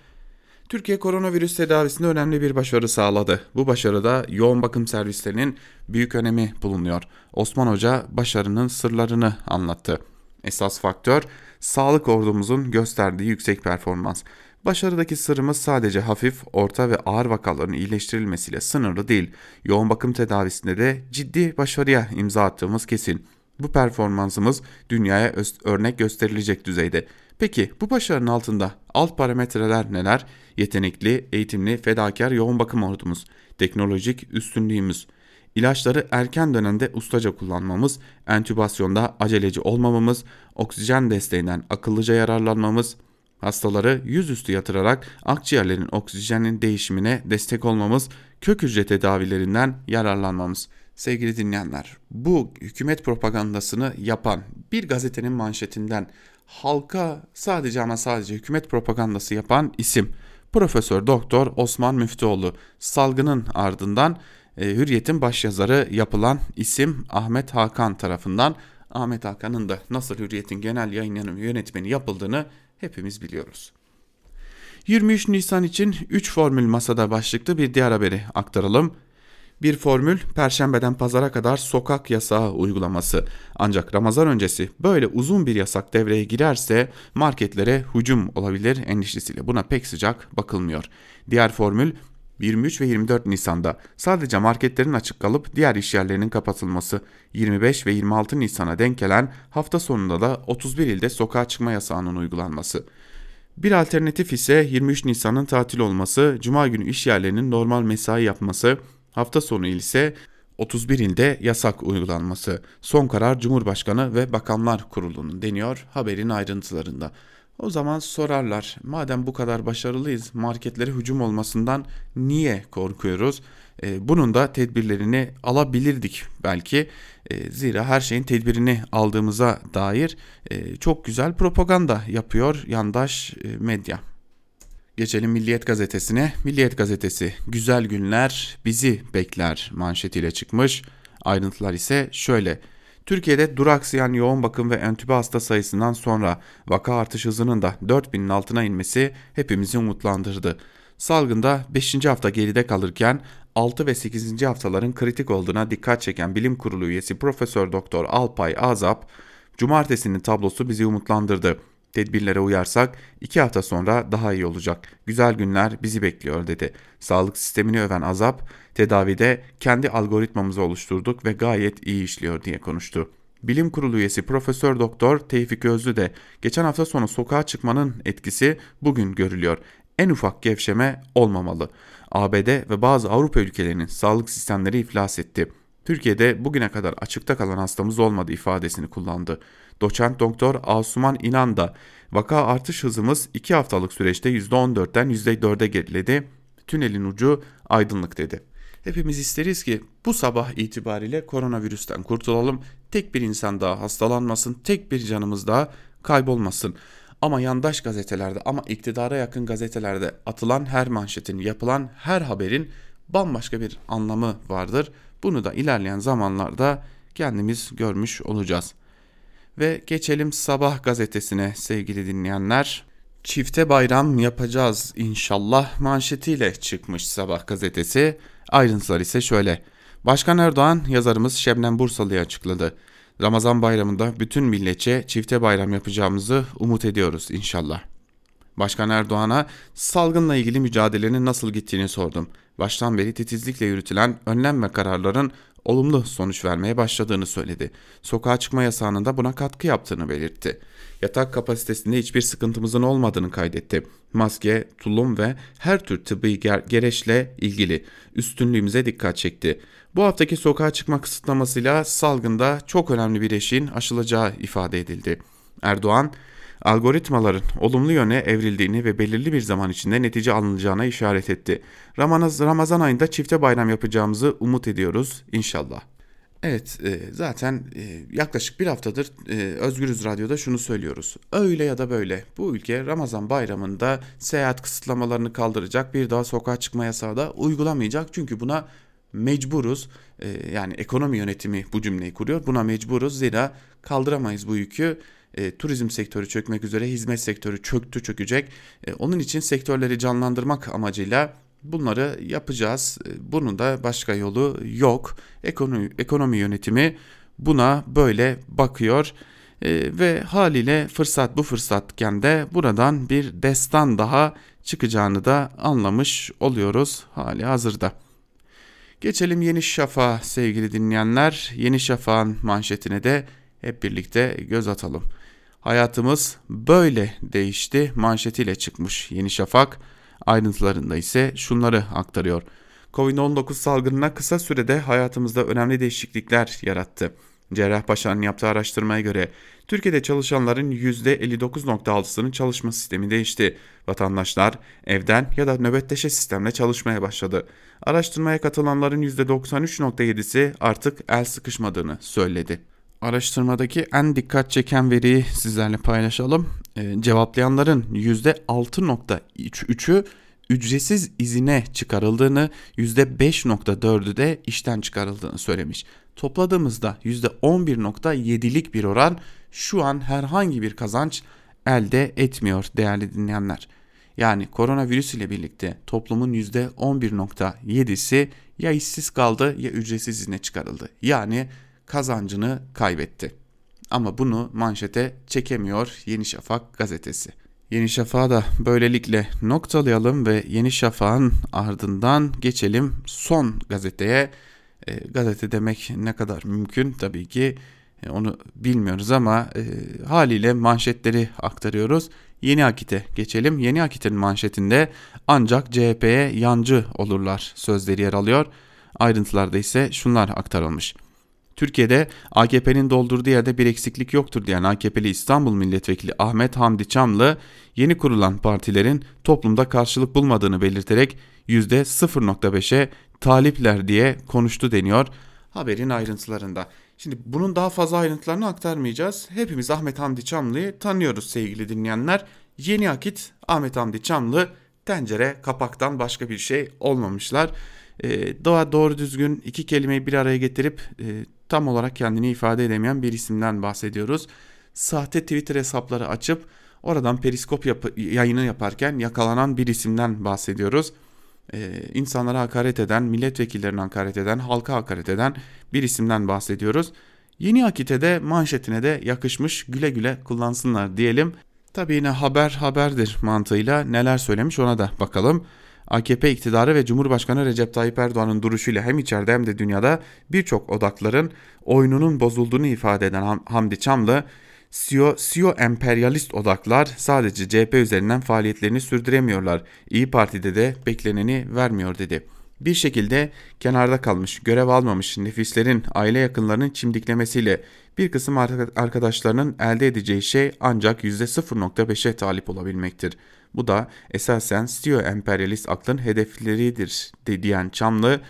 Türkiye koronavirüs tedavisinde önemli bir başarı sağladı. Bu başarıda yoğun bakım servislerinin büyük önemi bulunuyor. Osman Hoca başarının sırlarını anlattı. Esas faktör sağlık ordumuzun gösterdiği yüksek performans. Başarıdaki sırrımız sadece hafif, orta ve ağır vakaların iyileştirilmesiyle sınırlı değil. Yoğun bakım tedavisinde de ciddi başarıya imza attığımız kesin. Bu performansımız dünyaya örnek gösterilecek düzeyde. Peki bu başarının altında alt parametreler neler? Yetenekli, eğitimli, fedakar yoğun bakım ordumuz, teknolojik üstünlüğümüz, ilaçları erken dönemde ustaca kullanmamız, entübasyonda aceleci olmamamız, oksijen desteğinden akıllıca yararlanmamız, hastaları yüzüstü yatırarak akciğerlerin oksijenin değişimine destek olmamız, kök hücre tedavilerinden yararlanmamız. Sevgili dinleyenler, bu hükümet propagandasını yapan bir gazetenin manşetinden halka sadece ama sadece hükümet propagandası yapan isim Profesör Doktor Osman Müftüoğlu. Salgının ardından e, Hürriyet'in başyazarı yapılan isim Ahmet Hakan tarafından Ahmet Hakan'ın da nasıl Hürriyet'in genel yayın yönetmeni yapıldığını hepimiz biliyoruz. 23 Nisan için 3 formül masada başlıklı bir diğer haberi aktaralım. Bir formül perşembeden pazara kadar sokak yasağı uygulaması. Ancak Ramazan öncesi böyle uzun bir yasak devreye girerse marketlere hücum olabilir endişesiyle buna pek sıcak bakılmıyor. Diğer formül 23 ve 24 Nisan'da sadece marketlerin açık kalıp diğer işyerlerinin kapatılması, 25 ve 26 Nisan'a denk gelen hafta sonunda da 31 ilde sokağa çıkma yasağının uygulanması. Bir alternatif ise 23 Nisan'ın tatil olması, cuma günü iş yerlerinin normal mesai yapması, hafta sonu ise 31 ilde yasak uygulanması. Son karar Cumhurbaşkanı ve Bakanlar Kurulu'nun deniyor haberin ayrıntılarında. O zaman sorarlar madem bu kadar başarılıyız marketlere hücum olmasından niye korkuyoruz? E, bunun da tedbirlerini alabilirdik belki. E, zira her şeyin tedbirini aldığımıza dair e, çok güzel propaganda yapıyor yandaş e, medya. Geçelim Milliyet Gazetesi'ne. Milliyet Gazetesi güzel günler bizi bekler manşetiyle çıkmış. Ayrıntılar ise şöyle. Türkiye'de duraksayan yoğun bakım ve entübe hasta sayısından sonra vaka artış hızının da 4000'in altına inmesi hepimizi umutlandırdı. Salgında 5. hafta geride kalırken 6 ve 8. haftaların kritik olduğuna dikkat çeken bilim kurulu üyesi Profesör Doktor Alpay Azap, "Cumartesinin tablosu bizi umutlandırdı. Tedbirlere uyarsak 2 hafta sonra daha iyi olacak. Güzel günler bizi bekliyor dedi. Sağlık sistemini öven Azap, tedavide kendi algoritmamızı oluşturduk ve gayet iyi işliyor diye konuştu. Bilim Kurulu üyesi Profesör Doktor Tevfik Özlü de geçen hafta sonu sokağa çıkmanın etkisi bugün görülüyor. En ufak gevşeme olmamalı. ABD ve bazı Avrupa ülkelerinin sağlık sistemleri iflas etti. Türkiye'de bugüne kadar açıkta kalan hastamız olmadı ifadesini kullandı. Doçent doktor Asuman İnan da vaka artış hızımız 2 haftalık süreçte %14'ten %4'e geriledi. Tünelin ucu aydınlık dedi. Hepimiz isteriz ki bu sabah itibariyle koronavirüsten kurtulalım. Tek bir insan daha hastalanmasın, tek bir canımız daha kaybolmasın. Ama yandaş gazetelerde ama iktidara yakın gazetelerde atılan her manşetin, yapılan her haberin bambaşka bir anlamı vardır. Bunu da ilerleyen zamanlarda kendimiz görmüş olacağız. Ve geçelim Sabah gazetesine sevgili dinleyenler. Çifte bayram yapacağız inşallah manşetiyle çıkmış Sabah gazetesi. Ayrıntılar ise şöyle. Başkan Erdoğan yazarımız Şebnem Bursalı'ya açıkladı. Ramazan bayramında bütün milletçe çifte bayram yapacağımızı umut ediyoruz inşallah. Başkan Erdoğan'a salgınla ilgili mücadelenin nasıl gittiğini sordum. Baştan beri titizlikle yürütülen önlem ve kararların olumlu sonuç vermeye başladığını söyledi. Sokağa çıkma yasağının da buna katkı yaptığını belirtti. Yatak kapasitesinde hiçbir sıkıntımızın olmadığını kaydetti. Maske, tulum ve her tür tıbbi ger- gereçle ilgili üstünlüğümüze dikkat çekti. Bu haftaki sokağa çıkma kısıtlamasıyla salgında çok önemli bir eşiğin aşılacağı ifade edildi. Erdoğan, algoritmaların olumlu yöne evrildiğini ve belirli bir zaman içinde netice alınacağına işaret etti. Ramazan ayında çifte bayram yapacağımızı umut ediyoruz inşallah. Evet e, zaten e, yaklaşık bir haftadır e, Özgürüz Radyo'da şunu söylüyoruz. Öyle ya da böyle bu ülke Ramazan bayramında seyahat kısıtlamalarını kaldıracak bir daha sokağa çıkma yasağı da uygulamayacak. Çünkü buna mecburuz yani ekonomi yönetimi bu cümleyi kuruyor buna mecburuz zira kaldıramayız bu yükü. turizm sektörü çökmek üzere hizmet sektörü çöktü çökecek. onun için sektörleri canlandırmak amacıyla Bunları yapacağız. Ee, bunun da başka yolu yok. Ekonomi, ekonomi yönetimi buna böyle bakıyor. E, ve haliyle fırsat bu fırsatken de buradan bir destan daha çıkacağını da anlamış oluyoruz hali hazırda. Geçelim Yeni Şafak'a sevgili dinleyenler. Yeni Şafak'ın manşetine de hep birlikte göz atalım. Hayatımız böyle değişti manşetiyle çıkmış Yeni Şafak. Ayrıntılarında ise şunları aktarıyor. Covid-19 salgınına kısa sürede hayatımızda önemli değişiklikler yarattı. Cerrahpaşa'nın yaptığı araştırmaya göre Türkiye'de çalışanların %59.6'sının çalışma sistemi değişti. Vatandaşlar evden ya da nöbetleşe sistemle çalışmaya başladı. Araştırmaya katılanların %93.7'si artık el sıkışmadığını söyledi. Araştırmadaki en dikkat çeken veriyi sizlerle paylaşalım. Ee, cevaplayanların %6.3'ü ücretsiz izine çıkarıldığını, %5.4'ü de işten çıkarıldığını söylemiş. Topladığımızda %11.7'lik bir oran şu an herhangi bir kazanç elde etmiyor değerli dinleyenler. Yani koronavirüs ile birlikte toplumun %11.7'si ya işsiz kaldı ya ücretsiz izine çıkarıldı. Yani kazancını kaybetti. Ama bunu manşete çekemiyor Yeni Şafak gazetesi. Yeni Şafak'ı da böylelikle noktalayalım ve Yeni Şafak'ın ardından geçelim son gazeteye. E, gazete demek ne kadar mümkün tabii ki e, onu bilmiyoruz ama e, haliyle manşetleri aktarıyoruz. Yeni Akit'e geçelim. Yeni Akit'in manşetinde ancak CHP'ye yancı olurlar sözleri yer alıyor. Ayrıntılarda ise şunlar aktarılmış. Türkiye'de AKP'nin doldurduğu yerde bir eksiklik yoktur diyen AKP'li İstanbul Milletvekili Ahmet Hamdi Çamlı yeni kurulan partilerin toplumda karşılık bulmadığını belirterek %0.5'e talipler diye konuştu deniyor haberin ayrıntılarında. Şimdi bunun daha fazla ayrıntılarını aktarmayacağız. Hepimiz Ahmet Hamdi Çamlı'yı tanıyoruz sevgili dinleyenler. Yeni akit Ahmet Hamdi Çamlı tencere kapaktan başka bir şey olmamışlar. Ee, doğa doğru düzgün iki kelimeyi bir araya getirip e, tam olarak kendini ifade edemeyen bir isimden bahsediyoruz. Sahte Twitter hesapları açıp oradan periskop yap yayını yaparken yakalanan bir isimden bahsediyoruz. Ee, insanlara hakaret eden, milletvekillerine hakaret eden, halka hakaret eden bir isimden bahsediyoruz. Yeni Akite'de manşetine de yakışmış güle güle kullansınlar diyelim. Tabii yine haber haberdir mantığıyla neler söylemiş ona da bakalım. AKP iktidarı ve Cumhurbaşkanı Recep Tayyip Erdoğan'ın duruşuyla hem içeride hem de dünyada birçok odakların oyununun bozulduğunu ifade eden Ham Hamdi Çamlı, Siyo, Siyo emperyalist odaklar sadece CHP üzerinden faaliyetlerini sürdüremiyorlar. İyi Parti'de de bekleneni vermiyor dedi. Bir şekilde kenarda kalmış, görev almamış nefislerin aile yakınlarının çimdiklemesiyle bir kısım arkadaşlarının elde edeceği şey ancak %0.5'e talip olabilmektir. Bu da esasen Stio emperyalist aklın hedefleridir de diyen Çamlı,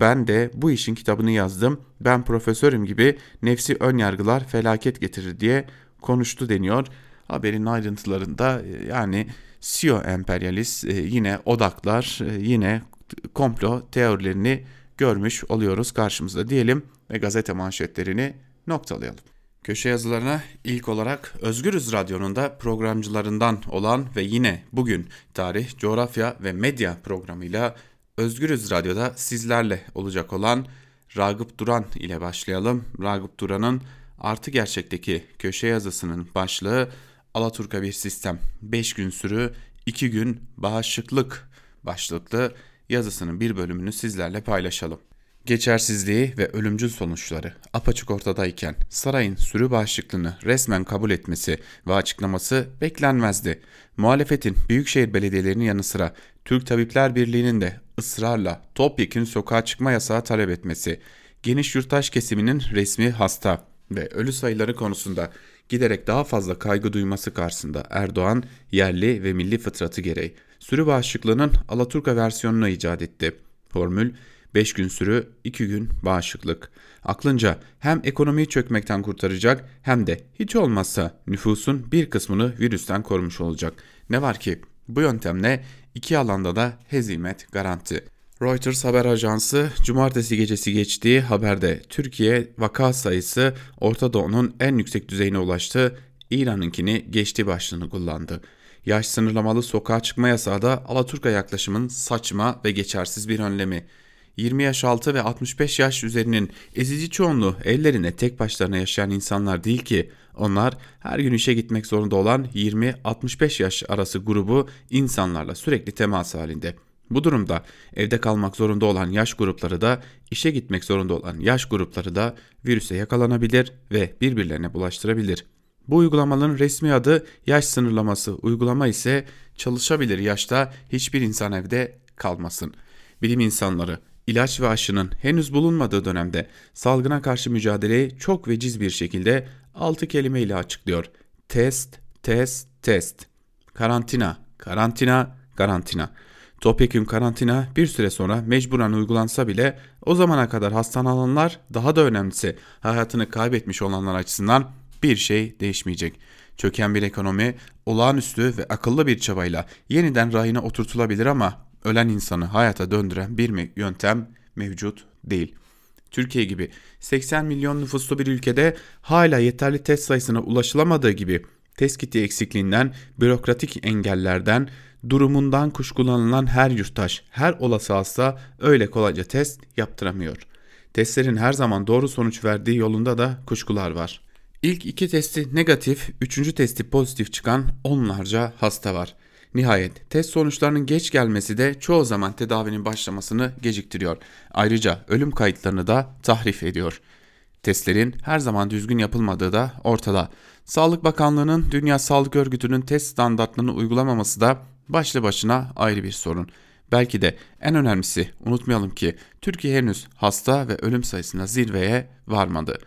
ben de bu işin kitabını yazdım, ben profesörüm gibi nefsi ön yargılar felaket getirir diye konuştu deniyor. Haberin ayrıntılarında e, yani Sio emperyalist e, yine odaklar, e, yine komplo teorilerini görmüş oluyoruz karşımızda diyelim ve gazete manşetlerini noktalayalım. Köşe yazılarına ilk olarak Özgürüz Radyo'nun da programcılarından olan ve yine bugün tarih, coğrafya ve medya programıyla Özgürüz Radyo'da sizlerle olacak olan Ragıp Duran ile başlayalım. Ragıp Duran'ın Artı Gerçek'teki köşe yazısının başlığı Alaturka bir sistem 5 gün sürü 2 gün bağışıklık başlıklı yazısının bir bölümünü sizlerle paylaşalım. Geçersizliği ve ölümcül sonuçları apaçık ortadayken sarayın sürü bağışıklığını resmen kabul etmesi ve açıklaması beklenmezdi. Muhalefetin büyükşehir belediyelerinin yanı sıra Türk Tabipler Birliği'nin de ısrarla topyekün sokağa çıkma yasağı talep etmesi, geniş yurttaş kesiminin resmi hasta ve ölü sayıları konusunda giderek daha fazla kaygı duyması karşısında Erdoğan yerli ve milli fıtratı gereği sürü bağışıklığının Alaturka versiyonunu icat etti. Formül 5 gün sürü, 2 gün bağışıklık. Aklınca hem ekonomiyi çökmekten kurtaracak hem de hiç olmazsa nüfusun bir kısmını virüsten korumuş olacak. Ne var ki bu yöntemle iki alanda da hezimet garanti. Reuters haber ajansı cumartesi gecesi geçtiği haberde Türkiye vaka sayısı Orta Doğu'nun en yüksek düzeyine ulaştı, İran'ınkini geçti başlığını kullandı. Yaş sınırlamalı sokağa çıkma yasağı da Alaturka yaklaşımın saçma ve geçersiz bir önlemi. 20 yaş altı ve 65 yaş üzerinin ezici çoğunluğu ellerine tek başlarına yaşayan insanlar değil ki onlar her gün işe gitmek zorunda olan 20-65 yaş arası grubu insanlarla sürekli temas halinde. Bu durumda evde kalmak zorunda olan yaş grupları da işe gitmek zorunda olan yaş grupları da virüse yakalanabilir ve birbirlerine bulaştırabilir. Bu uygulamaların resmi adı yaş sınırlaması uygulama ise çalışabilir yaşta hiçbir insan evde kalmasın. Bilim insanları ilaç ve aşının henüz bulunmadığı dönemde salgına karşı mücadeleyi çok veciz bir şekilde 6 kelimeyle açıklıyor. Test, test, test. Karantina, karantina, karantina. Topyekün karantina bir süre sonra mecburen uygulansa bile o zamana kadar hastalananlar daha da önemlisi hayatını kaybetmiş olanlar açısından bir şey değişmeyecek. Çöken bir ekonomi olağanüstü ve akıllı bir çabayla yeniden rayına oturtulabilir ama ölen insanı hayata döndüren bir yöntem mevcut değil. Türkiye gibi 80 milyon nüfuslu bir ülkede hala yeterli test sayısına ulaşılamadığı gibi test kiti eksikliğinden, bürokratik engellerden, durumundan kuşkulanılan her yurttaş, her olası hasta öyle kolayca test yaptıramıyor. Testlerin her zaman doğru sonuç verdiği yolunda da kuşkular var. İlk iki testi negatif, üçüncü testi pozitif çıkan onlarca hasta var. Nihayet test sonuçlarının geç gelmesi de çoğu zaman tedavinin başlamasını geciktiriyor. Ayrıca ölüm kayıtlarını da tahrif ediyor. Testlerin her zaman düzgün yapılmadığı da ortada. Sağlık Bakanlığı'nın Dünya Sağlık Örgütü'nün test standartlarını uygulamaması da başlı başına ayrı bir sorun. Belki de en önemlisi unutmayalım ki Türkiye henüz hasta ve ölüm sayısında zirveye varmadı.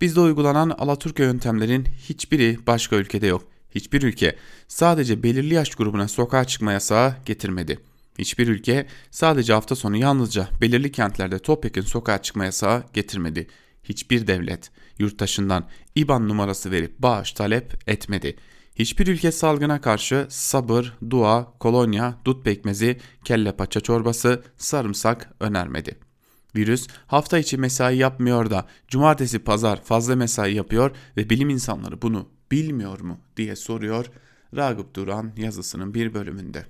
Bizde uygulanan Alaturka yöntemlerin hiçbiri başka ülkede yok. Hiçbir ülke sadece belirli yaş grubuna sokağa çıkma yasağı getirmedi. Hiçbir ülke sadece hafta sonu yalnızca belirli kentlerde topyekun sokağa çıkma yasağı getirmedi. Hiçbir devlet yurttaşından IBAN numarası verip bağış talep etmedi. Hiçbir ülke salgına karşı sabır, dua, kolonya, dut pekmezi, kelle paça çorbası, sarımsak önermedi. Virüs hafta içi mesai yapmıyor da cumartesi pazar fazla mesai yapıyor ve bilim insanları bunu bilmiyor mu diye soruyor Ragıp Duran yazısının bir bölümünde.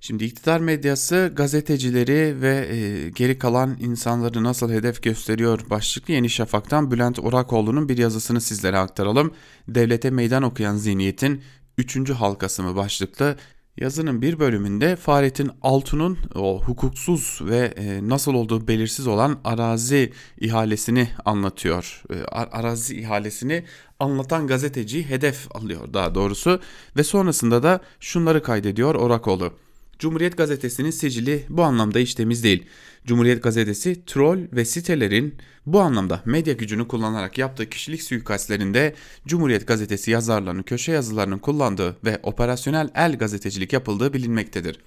Şimdi iktidar medyası gazetecileri ve e, geri kalan insanları nasıl hedef gösteriyor başlıklı Yeni Şafak'tan Bülent Orakoğlu'nun bir yazısını sizlere aktaralım. Devlete meydan okuyan zihniyetin 3. halkası mı başlıklı Yazının bir bölümünde Fahrettin Altun'un o hukuksuz ve e, nasıl olduğu belirsiz olan arazi ihalesini anlatıyor. E, arazi ihalesini anlatan gazeteci hedef alıyor daha doğrusu ve sonrasında da şunları kaydediyor Orakoğlu. Cumhuriyet Gazetesi'nin sicili bu anlamda hiç temiz değil. Cumhuriyet Gazetesi troll ve sitelerin bu anlamda medya gücünü kullanarak yaptığı kişilik suikastlerinde Cumhuriyet Gazetesi yazarlarının köşe yazılarının kullandığı ve operasyonel el gazetecilik yapıldığı bilinmektedir.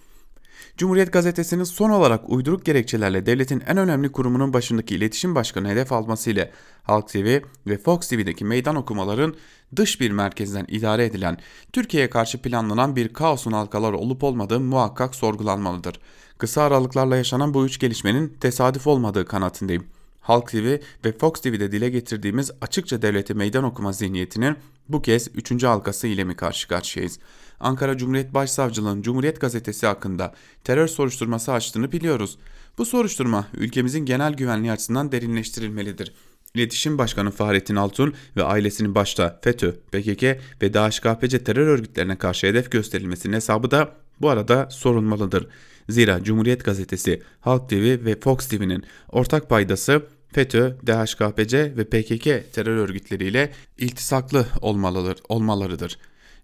Cumhuriyet Gazetesi'nin son olarak uyduruk gerekçelerle devletin en önemli kurumunun başındaki iletişim başkanı hedef alması ile Halk TV ve Fox TV'deki meydan okumaların dış bir merkezden idare edilen Türkiye'ye karşı planlanan bir kaosun halkaları olup olmadığı muhakkak sorgulanmalıdır. Kısa aralıklarla yaşanan bu üç gelişmenin tesadüf olmadığı kanaatindeyim. Halk TV ve Fox TV'de dile getirdiğimiz açıkça devlete meydan okuma zihniyetinin bu kez üçüncü halkası ile mi karşı karşıyayız? Ankara Cumhuriyet Başsavcılığı'nın Cumhuriyet Gazetesi hakkında terör soruşturması açtığını biliyoruz. Bu soruşturma ülkemizin genel güvenliği açısından derinleştirilmelidir. İletişim Başkanı Fahrettin Altun ve ailesinin başta FETÖ, PKK ve DHKPC terör örgütlerine karşı hedef gösterilmesinin hesabı da bu arada sorulmalıdır. Zira Cumhuriyet Gazetesi, Halk TV ve Fox TV'nin ortak paydası FETÖ, DHKPC ve PKK terör örgütleriyle iltisaklı olmalıdır, olmalarıdır.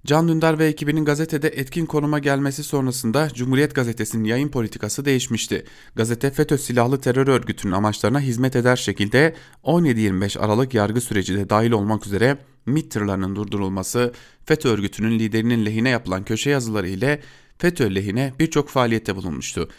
Can Dündar ve ekibinin gazetede etkin konuma gelmesi sonrasında Cumhuriyet Gazetesi'nin yayın politikası değişmişti. Gazete FETÖ silahlı terör örgütünün amaçlarına hizmet eder şekilde 17-25 Aralık yargı süreci de dahil olmak üzere MİT tırlarının durdurulması, FETÖ örgütünün liderinin lehine yapılan köşe yazıları ile FETÖ lehine birçok faaliyette bulunmuştu.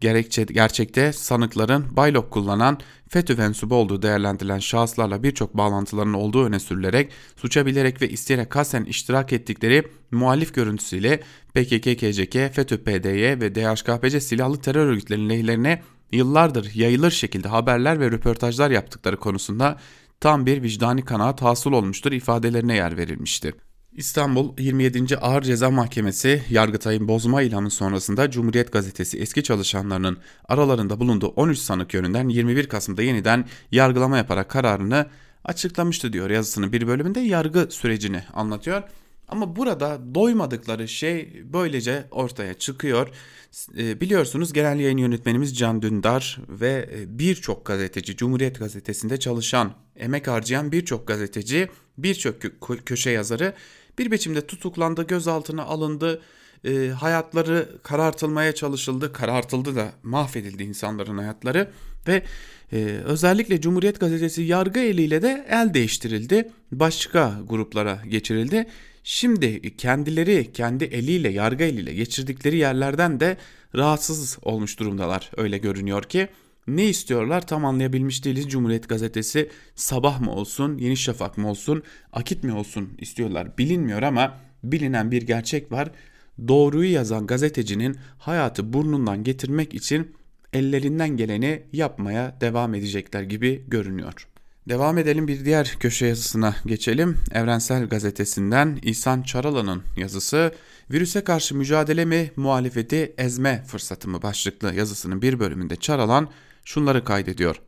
Gerekçe, gerçekte sanıkların baylok kullanan FETÖ mensubu olduğu değerlendirilen şahıslarla birçok bağlantılarının olduğu öne sürülerek suça bilerek ve isteyerek kasten iştirak ettikleri muhalif görüntüsüyle PKK, KCK, FETÖ, PDY ve DHKPC silahlı terör örgütlerinin lehlerine yıllardır yayılır şekilde haberler ve röportajlar yaptıkları konusunda tam bir vicdani kanaat hasıl olmuştur ifadelerine yer verilmiştir. İstanbul 27. Ağır Ceza Mahkemesi Yargıtay'ın bozma ilanı sonrasında Cumhuriyet Gazetesi eski çalışanlarının aralarında bulunduğu 13 sanık yönünden 21 Kasım'da yeniden yargılama yaparak kararını açıklamıştı diyor yazısının bir bölümünde yargı sürecini anlatıyor. Ama burada doymadıkları şey böylece ortaya çıkıyor. E, biliyorsunuz genel yayın yönetmenimiz Can Dündar ve e, birçok gazeteci Cumhuriyet Gazetesi'nde çalışan, emek harcayan birçok gazeteci, birçok köşe yazarı bir biçimde tutuklandı, gözaltına alındı, e, hayatları karartılmaya çalışıldı, karartıldı da mahvedildi insanların hayatları ve e, özellikle Cumhuriyet Gazetesi yargı eliyle de el değiştirildi, başka gruplara geçirildi. Şimdi kendileri kendi eliyle yargı eliyle geçirdikleri yerlerden de rahatsız olmuş durumdalar öyle görünüyor ki. Ne istiyorlar tam anlayabilmiş değiliz. Cumhuriyet Gazetesi sabah mı olsun, Yeni Şafak mı olsun, Akit mi olsun istiyorlar. Bilinmiyor ama bilinen bir gerçek var. Doğruyu yazan gazetecinin hayatı burnundan getirmek için ellerinden geleni yapmaya devam edecekler gibi görünüyor. Devam edelim bir diğer köşe yazısına geçelim. Evrensel Gazetesi'nden İhsan Çaralan'ın yazısı Virüse karşı mücadele mi muhalefeti ezme fırsatı mı başlıklı yazısının bir bölümünde Çaralan şunları kaydediyor.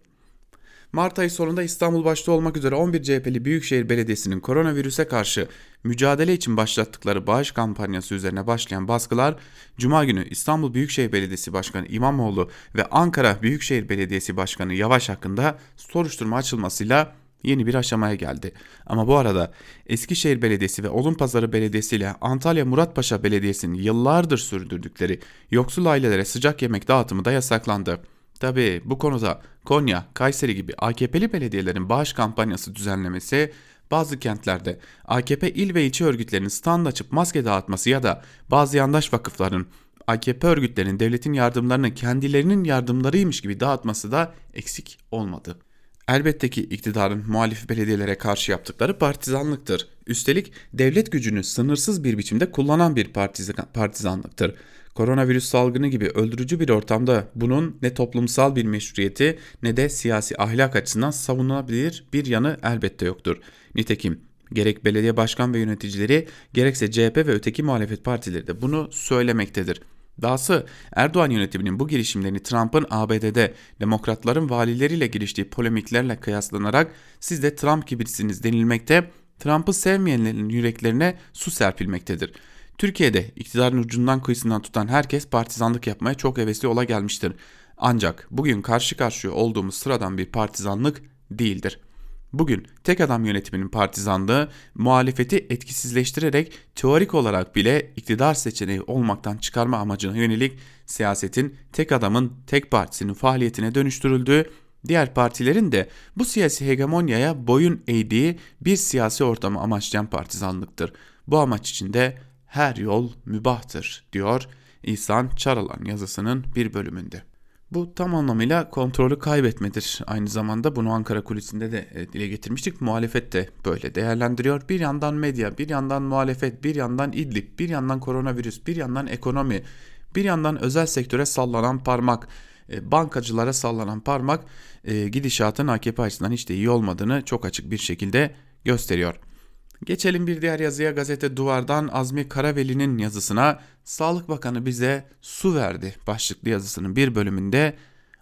Mart ayı sonunda İstanbul başta olmak üzere 11 CHP'li Büyükşehir Belediyesi'nin koronavirüse karşı mücadele için başlattıkları bağış kampanyası üzerine başlayan baskılar Cuma günü İstanbul Büyükşehir Belediyesi Başkanı İmamoğlu ve Ankara Büyükşehir Belediyesi Başkanı Yavaş hakkında soruşturma açılmasıyla yeni bir aşamaya geldi. Ama bu arada Eskişehir Belediyesi ve Odunpazarı Belediyesi ile Antalya Muratpaşa Belediyesi'nin yıllardır sürdürdükleri yoksul ailelere sıcak yemek dağıtımı da yasaklandı. Tabi bu konuda Konya, Kayseri gibi AKP'li belediyelerin bağış kampanyası düzenlemesi bazı kentlerde AKP il ve ilçe örgütlerinin stand açıp maske dağıtması ya da bazı yandaş vakıfların AKP örgütlerinin devletin yardımlarını kendilerinin yardımlarıymış gibi dağıtması da eksik olmadı. Elbette ki iktidarın muhalif belediyelere karşı yaptıkları partizanlıktır. Üstelik devlet gücünü sınırsız bir biçimde kullanan bir partizanlıktır. Koronavirüs salgını gibi öldürücü bir ortamda bunun ne toplumsal bir meşruiyeti ne de siyasi ahlak açısından savunulabilir bir yanı elbette yoktur. Nitekim gerek belediye başkan ve yöneticileri gerekse CHP ve öteki muhalefet partileri de bunu söylemektedir. Dahası Erdoğan yönetiminin bu girişimlerini Trump'ın ABD'de demokratların valileriyle giriştiği polemiklerle kıyaslanarak siz de Trump gibisiniz denilmekte, Trump'ı sevmeyenlerin yüreklerine su serpilmektedir. Türkiye'de iktidarın ucundan kıyısından tutan herkes partizanlık yapmaya çok hevesli ola gelmiştir. Ancak bugün karşı karşıya olduğumuz sıradan bir partizanlık değildir. Bugün tek adam yönetiminin partizanlığı muhalefeti etkisizleştirerek teorik olarak bile iktidar seçeneği olmaktan çıkarma amacına yönelik siyasetin tek adamın tek partisinin faaliyetine dönüştürüldüğü, diğer partilerin de bu siyasi hegemonyaya boyun eğdiği bir siyasi ortamı amaçlayan partizanlıktır. Bu amaç için de her yol mübahtır diyor İhsan Çaralan yazısının bir bölümünde. Bu tam anlamıyla kontrolü kaybetmedir. Aynı zamanda bunu Ankara kulisinde de e, dile getirmiştik. Muhalefet de böyle değerlendiriyor. Bir yandan medya, bir yandan muhalefet, bir yandan İdlib, bir yandan koronavirüs, bir yandan ekonomi, bir yandan özel sektöre sallanan parmak, e, bankacılara sallanan parmak e, gidişatın AKP açısından hiç de iyi olmadığını çok açık bir şekilde gösteriyor. Geçelim bir diğer yazıya gazete Duvar'dan Azmi Karaveli'nin yazısına Sağlık Bakanı bize su verdi başlıklı yazısının bir bölümünde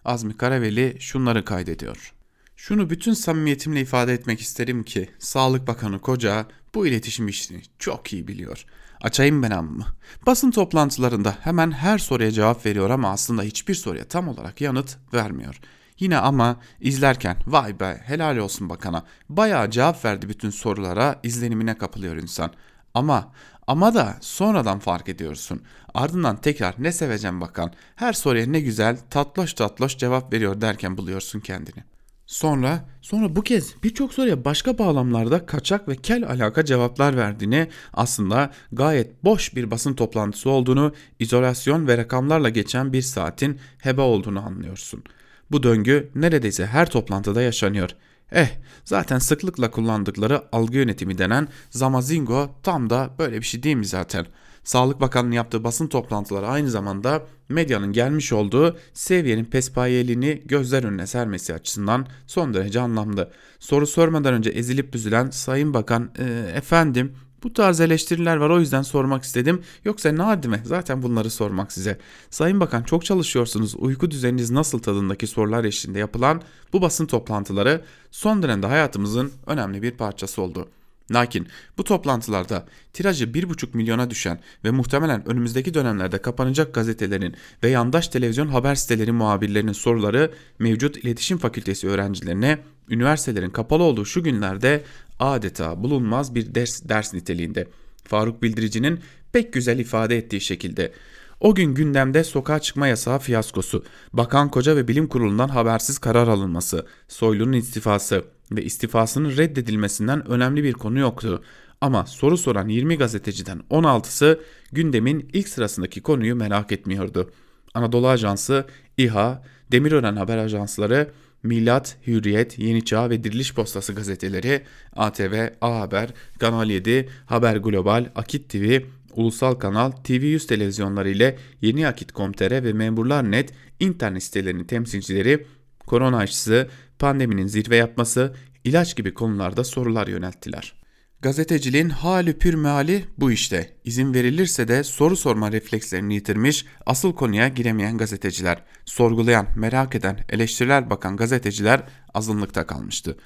Azmi Karaveli şunları kaydediyor. Şunu bütün samimiyetimle ifade etmek isterim ki Sağlık Bakanı Koca bu iletişim işini çok iyi biliyor. Açayım ben amma. Basın toplantılarında hemen her soruya cevap veriyor ama aslında hiçbir soruya tam olarak yanıt vermiyor. Yine ama izlerken vay be helal olsun bakana bayağı cevap verdi bütün sorulara izlenimine kapılıyor insan. Ama ama da sonradan fark ediyorsun. Ardından tekrar ne seveceğim bakan her soruya ne güzel tatloş tatloş cevap veriyor derken buluyorsun kendini. Sonra, sonra bu kez birçok soruya başka bağlamlarda kaçak ve kel alaka cevaplar verdiğini, aslında gayet boş bir basın toplantısı olduğunu, izolasyon ve rakamlarla geçen bir saatin heba olduğunu anlıyorsun. Bu döngü neredeyse her toplantıda yaşanıyor. Eh, zaten sıklıkla kullandıkları algı yönetimi denen Zamazingo tam da böyle bir şey değil mi zaten?'' Sağlık Bakanlığı'nın yaptığı basın toplantıları aynı zamanda medyanın gelmiş olduğu seviyenin pespayeliğini gözler önüne sermesi açısından son derece anlamlı. Soru sormadan önce ezilip büzülen Sayın Bakan e, efendim bu tarz eleştiriler var o yüzden sormak istedim. Yoksa ne hadime zaten bunları sormak size. Sayın Bakan çok çalışıyorsunuz uyku düzeniniz nasıl tadındaki sorular eşliğinde yapılan bu basın toplantıları son dönemde hayatımızın önemli bir parçası oldu. Lakin bu toplantılarda tirajı 1,5 milyona düşen ve muhtemelen önümüzdeki dönemlerde kapanacak gazetelerin ve yandaş televizyon haber siteleri muhabirlerinin soruları mevcut iletişim fakültesi öğrencilerine üniversitelerin kapalı olduğu şu günlerde adeta bulunmaz bir ders, ders niteliğinde. Faruk Bildirici'nin pek güzel ifade ettiği şekilde o gün gündemde sokağa çıkma yasağı fiyaskosu, Bakan Koca ve Bilim Kurulu'ndan habersiz karar alınması, Soylu'nun istifası, ve istifasının reddedilmesinden önemli bir konu yoktu. Ama soru soran 20 gazeteciden 16'sı gündemin ilk sırasındaki konuyu merak etmiyordu. Anadolu Ajansı, İHA, Demirören Haber Ajansları, Milat, Hürriyet, Yeni Çağ ve Diriliş Postası gazeteleri, ATV, A Haber, Kanal 7, Haber Global, Akit TV, Ulusal Kanal, TV100 televizyonları ile Yeni Akit.com.tr ve Memurlar.net internet sitelerinin temsilcileri korona aşısı, pandeminin zirve yapması, ilaç gibi konularda sorular yönelttiler. Gazeteciliğin hali pür meali bu işte. İzin verilirse de soru sorma reflekslerini yitirmiş, asıl konuya giremeyen gazeteciler, sorgulayan, merak eden, eleştiriler bakan gazeteciler azınlıkta kalmıştı.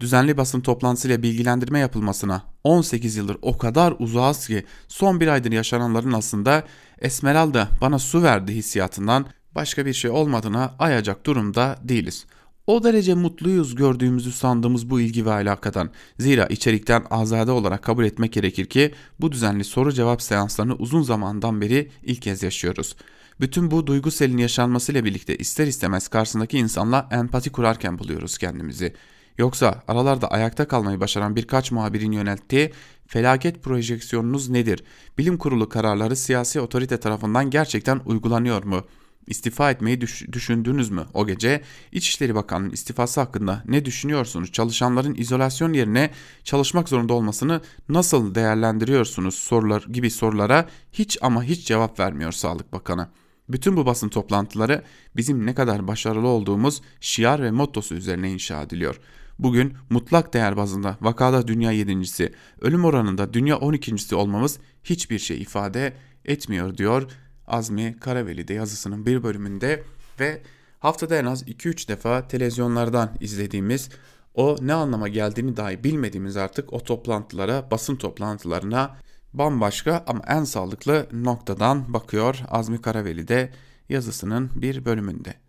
Düzenli basın toplantısıyla bilgilendirme yapılmasına 18 yıldır o kadar uzağız ki son bir aydır yaşananların aslında Esmeralda bana su verdi hissiyatından başka bir şey olmadığına ayacak durumda değiliz. O derece mutluyuz gördüğümüzü sandığımız bu ilgi ve alakadan. Zira içerikten azade olarak kabul etmek gerekir ki bu düzenli soru cevap seanslarını uzun zamandan beri ilk kez yaşıyoruz. Bütün bu duygu selin yaşanmasıyla birlikte ister istemez karşısındaki insanla empati kurarken buluyoruz kendimizi. Yoksa aralarda ayakta kalmayı başaran birkaç muhabirin yönelttiği felaket projeksiyonunuz nedir? Bilim kurulu kararları siyasi otorite tarafından gerçekten uygulanıyor mu?'' İstifa etmeyi düş düşündünüz mü o gece? İçişleri Bakanı'nın istifası hakkında ne düşünüyorsunuz? Çalışanların izolasyon yerine çalışmak zorunda olmasını nasıl değerlendiriyorsunuz? Sorular gibi sorulara hiç ama hiç cevap vermiyor Sağlık Bakanı. Bütün bu basın toplantıları bizim ne kadar başarılı olduğumuz şiar ve mottosu üzerine inşa ediliyor. Bugün mutlak değer bazında vakada dünya yedincisi, ölüm oranında dünya 12.si olmamız hiçbir şey ifade etmiyor diyor Azmi Karaveli'de yazısının bir bölümünde ve haftada en az 2-3 defa televizyonlardan izlediğimiz o ne anlama geldiğini dahi bilmediğimiz artık o toplantılara, basın toplantılarına bambaşka ama en sağlıklı noktadan bakıyor Azmi Karaveli'de yazısının bir bölümünde.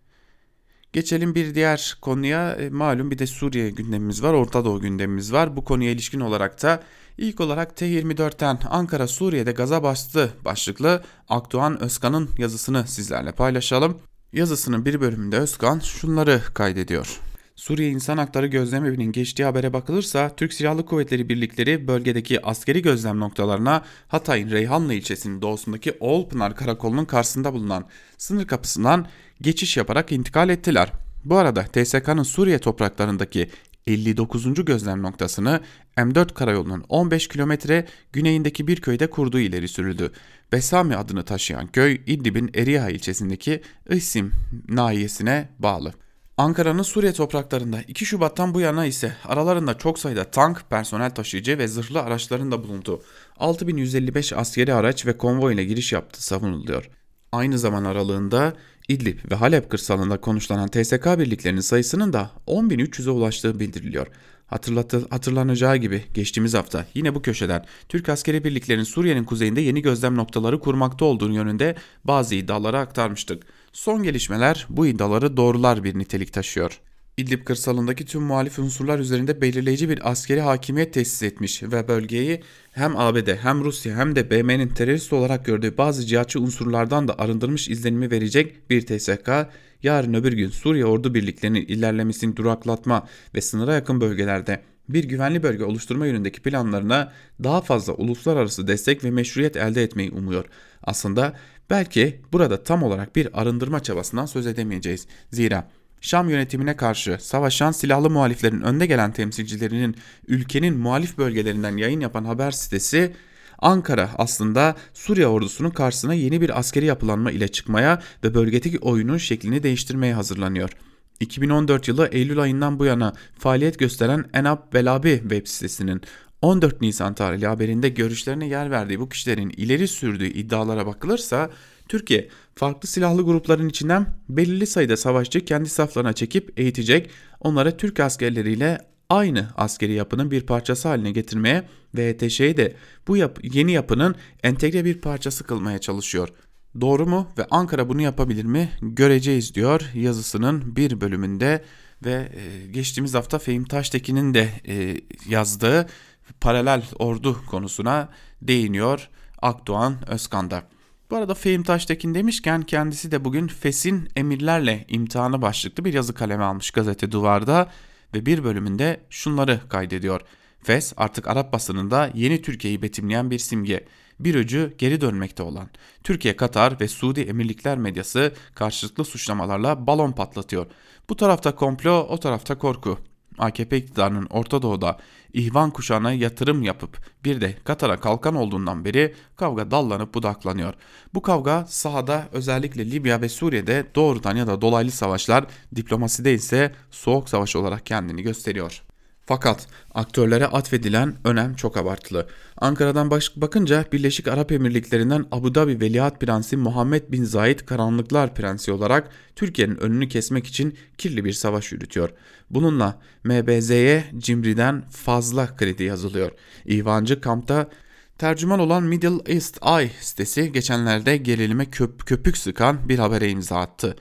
Geçelim bir diğer konuya. E, malum bir de Suriye gündemimiz var, Orta Doğu gündemimiz var. Bu konuya ilişkin olarak da ilk olarak T24'ten Ankara Suriye'de gaza bastı başlıklı Akdoğan Özkan'ın yazısını sizlerle paylaşalım. Yazısının bir bölümünde Özkan şunları kaydediyor. Suriye İnsan Hakları Gözlem geçtiği habere bakılırsa Türk Silahlı Kuvvetleri birlikleri bölgedeki askeri gözlem noktalarına Hatay'ın Reyhanlı ilçesinin doğusundaki Oğulpınar Karakolu'nun karşısında bulunan sınır kapısından geçiş yaparak intikal ettiler. Bu arada TSK'nın Suriye topraklarındaki 59. gözlem noktasını M4 karayolunun 15 kilometre güneyindeki bir köyde kurduğu ileri sürüldü. Besami adını taşıyan köy İdlib'in Eriha ilçesindeki İsim nahiyesine bağlı. Ankara'nın Suriye topraklarında 2 Şubat'tan bu yana ise aralarında çok sayıda tank, personel taşıyıcı ve zırhlı araçların da bulunduğu 6155 askeri araç ve konvoy ile giriş yaptığı savunuluyor. Aynı zaman aralığında İdlib ve Halep kırsalında konuşlanan TSK birliklerinin sayısının da 10.300'e ulaştığı bildiriliyor. Hatırlatı, hatırlanacağı gibi geçtiğimiz hafta yine bu köşeden Türk askeri birliklerinin Suriye'nin kuzeyinde yeni gözlem noktaları kurmakta olduğu yönünde bazı iddiaları aktarmıştık. Son gelişmeler bu iddiaları doğrular bir nitelik taşıyor. İdlib kırsalındaki tüm muhalif unsurlar üzerinde belirleyici bir askeri hakimiyet tesis etmiş ve bölgeyi hem ABD hem Rusya hem de BM'nin terörist olarak gördüğü bazı cihatçı unsurlardan da arındırmış izlenimi verecek bir TSK, yarın öbür gün Suriye ordu birliklerinin ilerlemesini duraklatma ve sınıra yakın bölgelerde bir güvenli bölge oluşturma yönündeki planlarına daha fazla uluslararası destek ve meşruiyet elde etmeyi umuyor. Aslında belki burada tam olarak bir arındırma çabasından söz edemeyeceğiz. Zira Şam yönetimine karşı savaşan silahlı muhaliflerin önde gelen temsilcilerinin ülkenin muhalif bölgelerinden yayın yapan haber sitesi Ankara aslında Suriye ordusunun karşısına yeni bir askeri yapılanma ile çıkmaya ve bölgedeki oyunun şeklini değiştirmeye hazırlanıyor. 2014 yılı Eylül ayından bu yana faaliyet gösteren Enab Belabi web sitesinin 14 Nisan tarihli haberinde görüşlerine yer verdiği bu kişilerin ileri sürdüğü iddialara bakılırsa Türkiye farklı silahlı grupların içinden belirli sayıda savaşçı kendi saflarına çekip eğitecek, onları Türk askerleriyle aynı askeri yapının bir parçası haline getirmeye ve ETŞ'yi de bu yap yeni yapının entegre bir parçası kılmaya çalışıyor. Doğru mu ve Ankara bunu yapabilir mi göreceğiz diyor yazısının bir bölümünde ve e, geçtiğimiz hafta Fehim Taştekin'in de e, yazdığı paralel ordu konusuna değiniyor Akdoğan Özkan'da. Bu arada Fehim Taştekin demişken kendisi de bugün FES'in emirlerle imtihanı başlıklı bir yazı kaleme almış gazete duvarda ve bir bölümünde şunları kaydediyor. FES artık Arap basınında yeni Türkiye'yi betimleyen bir simge. Bir ucu geri dönmekte olan. Türkiye, Katar ve Suudi Emirlikler medyası karşılıklı suçlamalarla balon patlatıyor. Bu tarafta komplo, o tarafta korku. AKP iktidarının Orta Doğu'da ihvan kuşağına yatırım yapıp bir de Katar'a kalkan olduğundan beri kavga dallanıp budaklanıyor. Bu kavga sahada özellikle Libya ve Suriye'de doğrudan ya da dolaylı savaşlar diplomaside ise soğuk savaş olarak kendini gösteriyor. Fakat aktörlere atfedilen önem çok abartılı. Ankara'dan bakınca Birleşik Arap Emirlikleri'nden Abu Dhabi Veliaht Prensi Muhammed Bin Zayed Karanlıklar Prensi olarak Türkiye'nin önünü kesmek için kirli bir savaş yürütüyor. Bununla MBZ'ye Cimri'den fazla kredi yazılıyor. İhvancı kampta Tercüman olan Middle East Eye sitesi geçenlerde gerilime köp köpük sıkan bir habere imza attı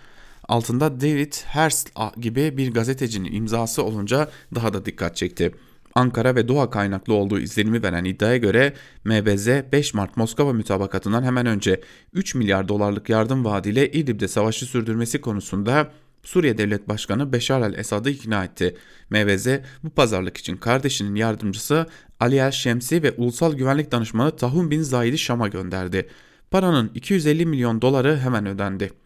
altında David Hearst gibi bir gazetecinin imzası olunca daha da dikkat çekti. Ankara ve Doğa kaynaklı olduğu izlenimi veren iddiaya göre MBZ 5 Mart Moskova mütabakatından hemen önce 3 milyar dolarlık yardım vaadiyle İdlib'de savaşı sürdürmesi konusunda Suriye Devlet Başkanı Beşar el-Esad'ı ikna etti. MBZ bu pazarlık için kardeşinin yardımcısı Ali el-Şemsi ve Ulusal Güvenlik Danışmanı Tahun bin Zayid'i Şam'a gönderdi. Paranın 250 milyon doları hemen ödendi.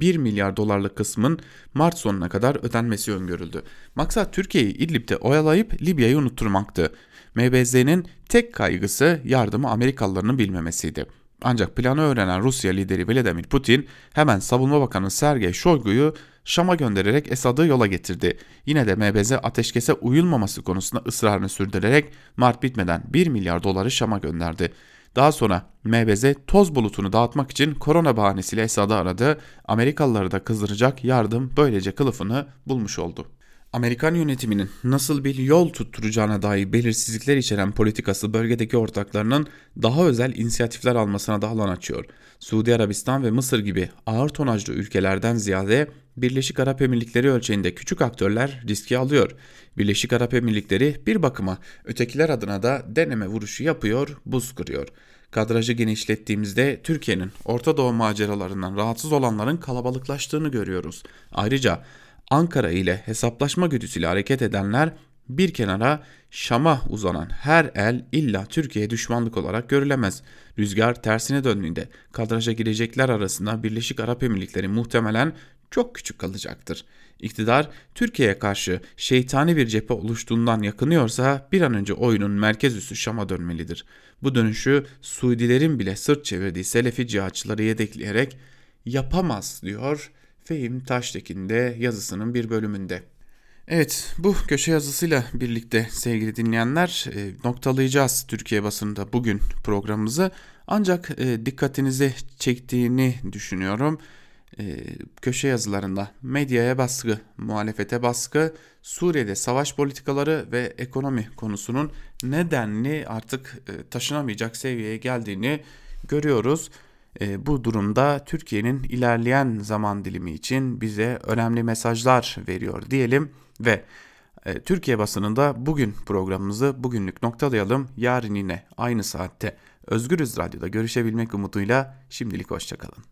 1 milyar dolarlık kısmın Mart sonuna kadar ödenmesi öngörüldü. Maksat Türkiye'yi İdlib'de oyalayıp Libya'yı unutturmaktı. MBZ'nin tek kaygısı yardımı Amerikalıların bilmemesiydi. Ancak planı öğrenen Rusya lideri Vladimir Putin hemen Savunma Bakanı Sergey Shoigu'yu Şam'a göndererek Esad'ı yola getirdi. Yine de MBZ ateşkese uyulmaması konusunda ısrarını sürdürerek Mart bitmeden 1 milyar doları Şam'a gönderdi. Daha sonra MBZ toz bulutunu dağıtmak için korona bahanesiyle Esad'ı aradı. Amerikalıları da kızdıracak yardım böylece kılıfını bulmuş oldu. Amerikan yönetiminin nasıl bir yol tutturacağına dair belirsizlikler içeren politikası bölgedeki ortaklarının daha özel inisiyatifler almasına da alan açıyor. Suudi Arabistan ve Mısır gibi ağır tonajlı ülkelerden ziyade Birleşik Arap Emirlikleri ölçeğinde küçük aktörler riski alıyor. Birleşik Arap Emirlikleri bir bakıma ötekiler adına da deneme vuruşu yapıyor, buz kırıyor. Kadrajı genişlettiğimizde Türkiye'nin Orta Doğu maceralarından rahatsız olanların kalabalıklaştığını görüyoruz. Ayrıca Ankara ile hesaplaşma güdüsüyle hareket edenler bir kenara Şam'a uzanan her el illa Türkiye'ye düşmanlık olarak görülemez. Rüzgar tersine döndüğünde kadraja girecekler arasında Birleşik Arap Emirlikleri muhtemelen çok küçük kalacaktır. İktidar Türkiye'ye karşı şeytani bir cephe oluştuğundan yakınıyorsa bir an önce oyunun merkez üssü Şam'a dönmelidir. Bu dönüşü Suudilerin bile sırt çevirdiği Selefi cihatçıları yedekleyerek yapamaz diyor Fehim Taştekin de yazısının bir bölümünde. Evet bu köşe yazısıyla birlikte sevgili dinleyenler e, noktalayacağız Türkiye basında bugün programımızı. Ancak e, dikkatinizi çektiğini düşünüyorum. E, köşe yazılarında medyaya baskı, muhalefete baskı, Suriye'de savaş politikaları ve ekonomi konusunun nedenli artık taşınamayacak seviyeye geldiğini görüyoruz. E, bu durumda Türkiye'nin ilerleyen zaman dilimi için bize önemli mesajlar veriyor diyelim ve e, Türkiye basınında bugün programımızı bugünlük noktalayalım. Yarın yine aynı saatte Özgürüz Radyo'da görüşebilmek umuduyla şimdilik hoşçakalın.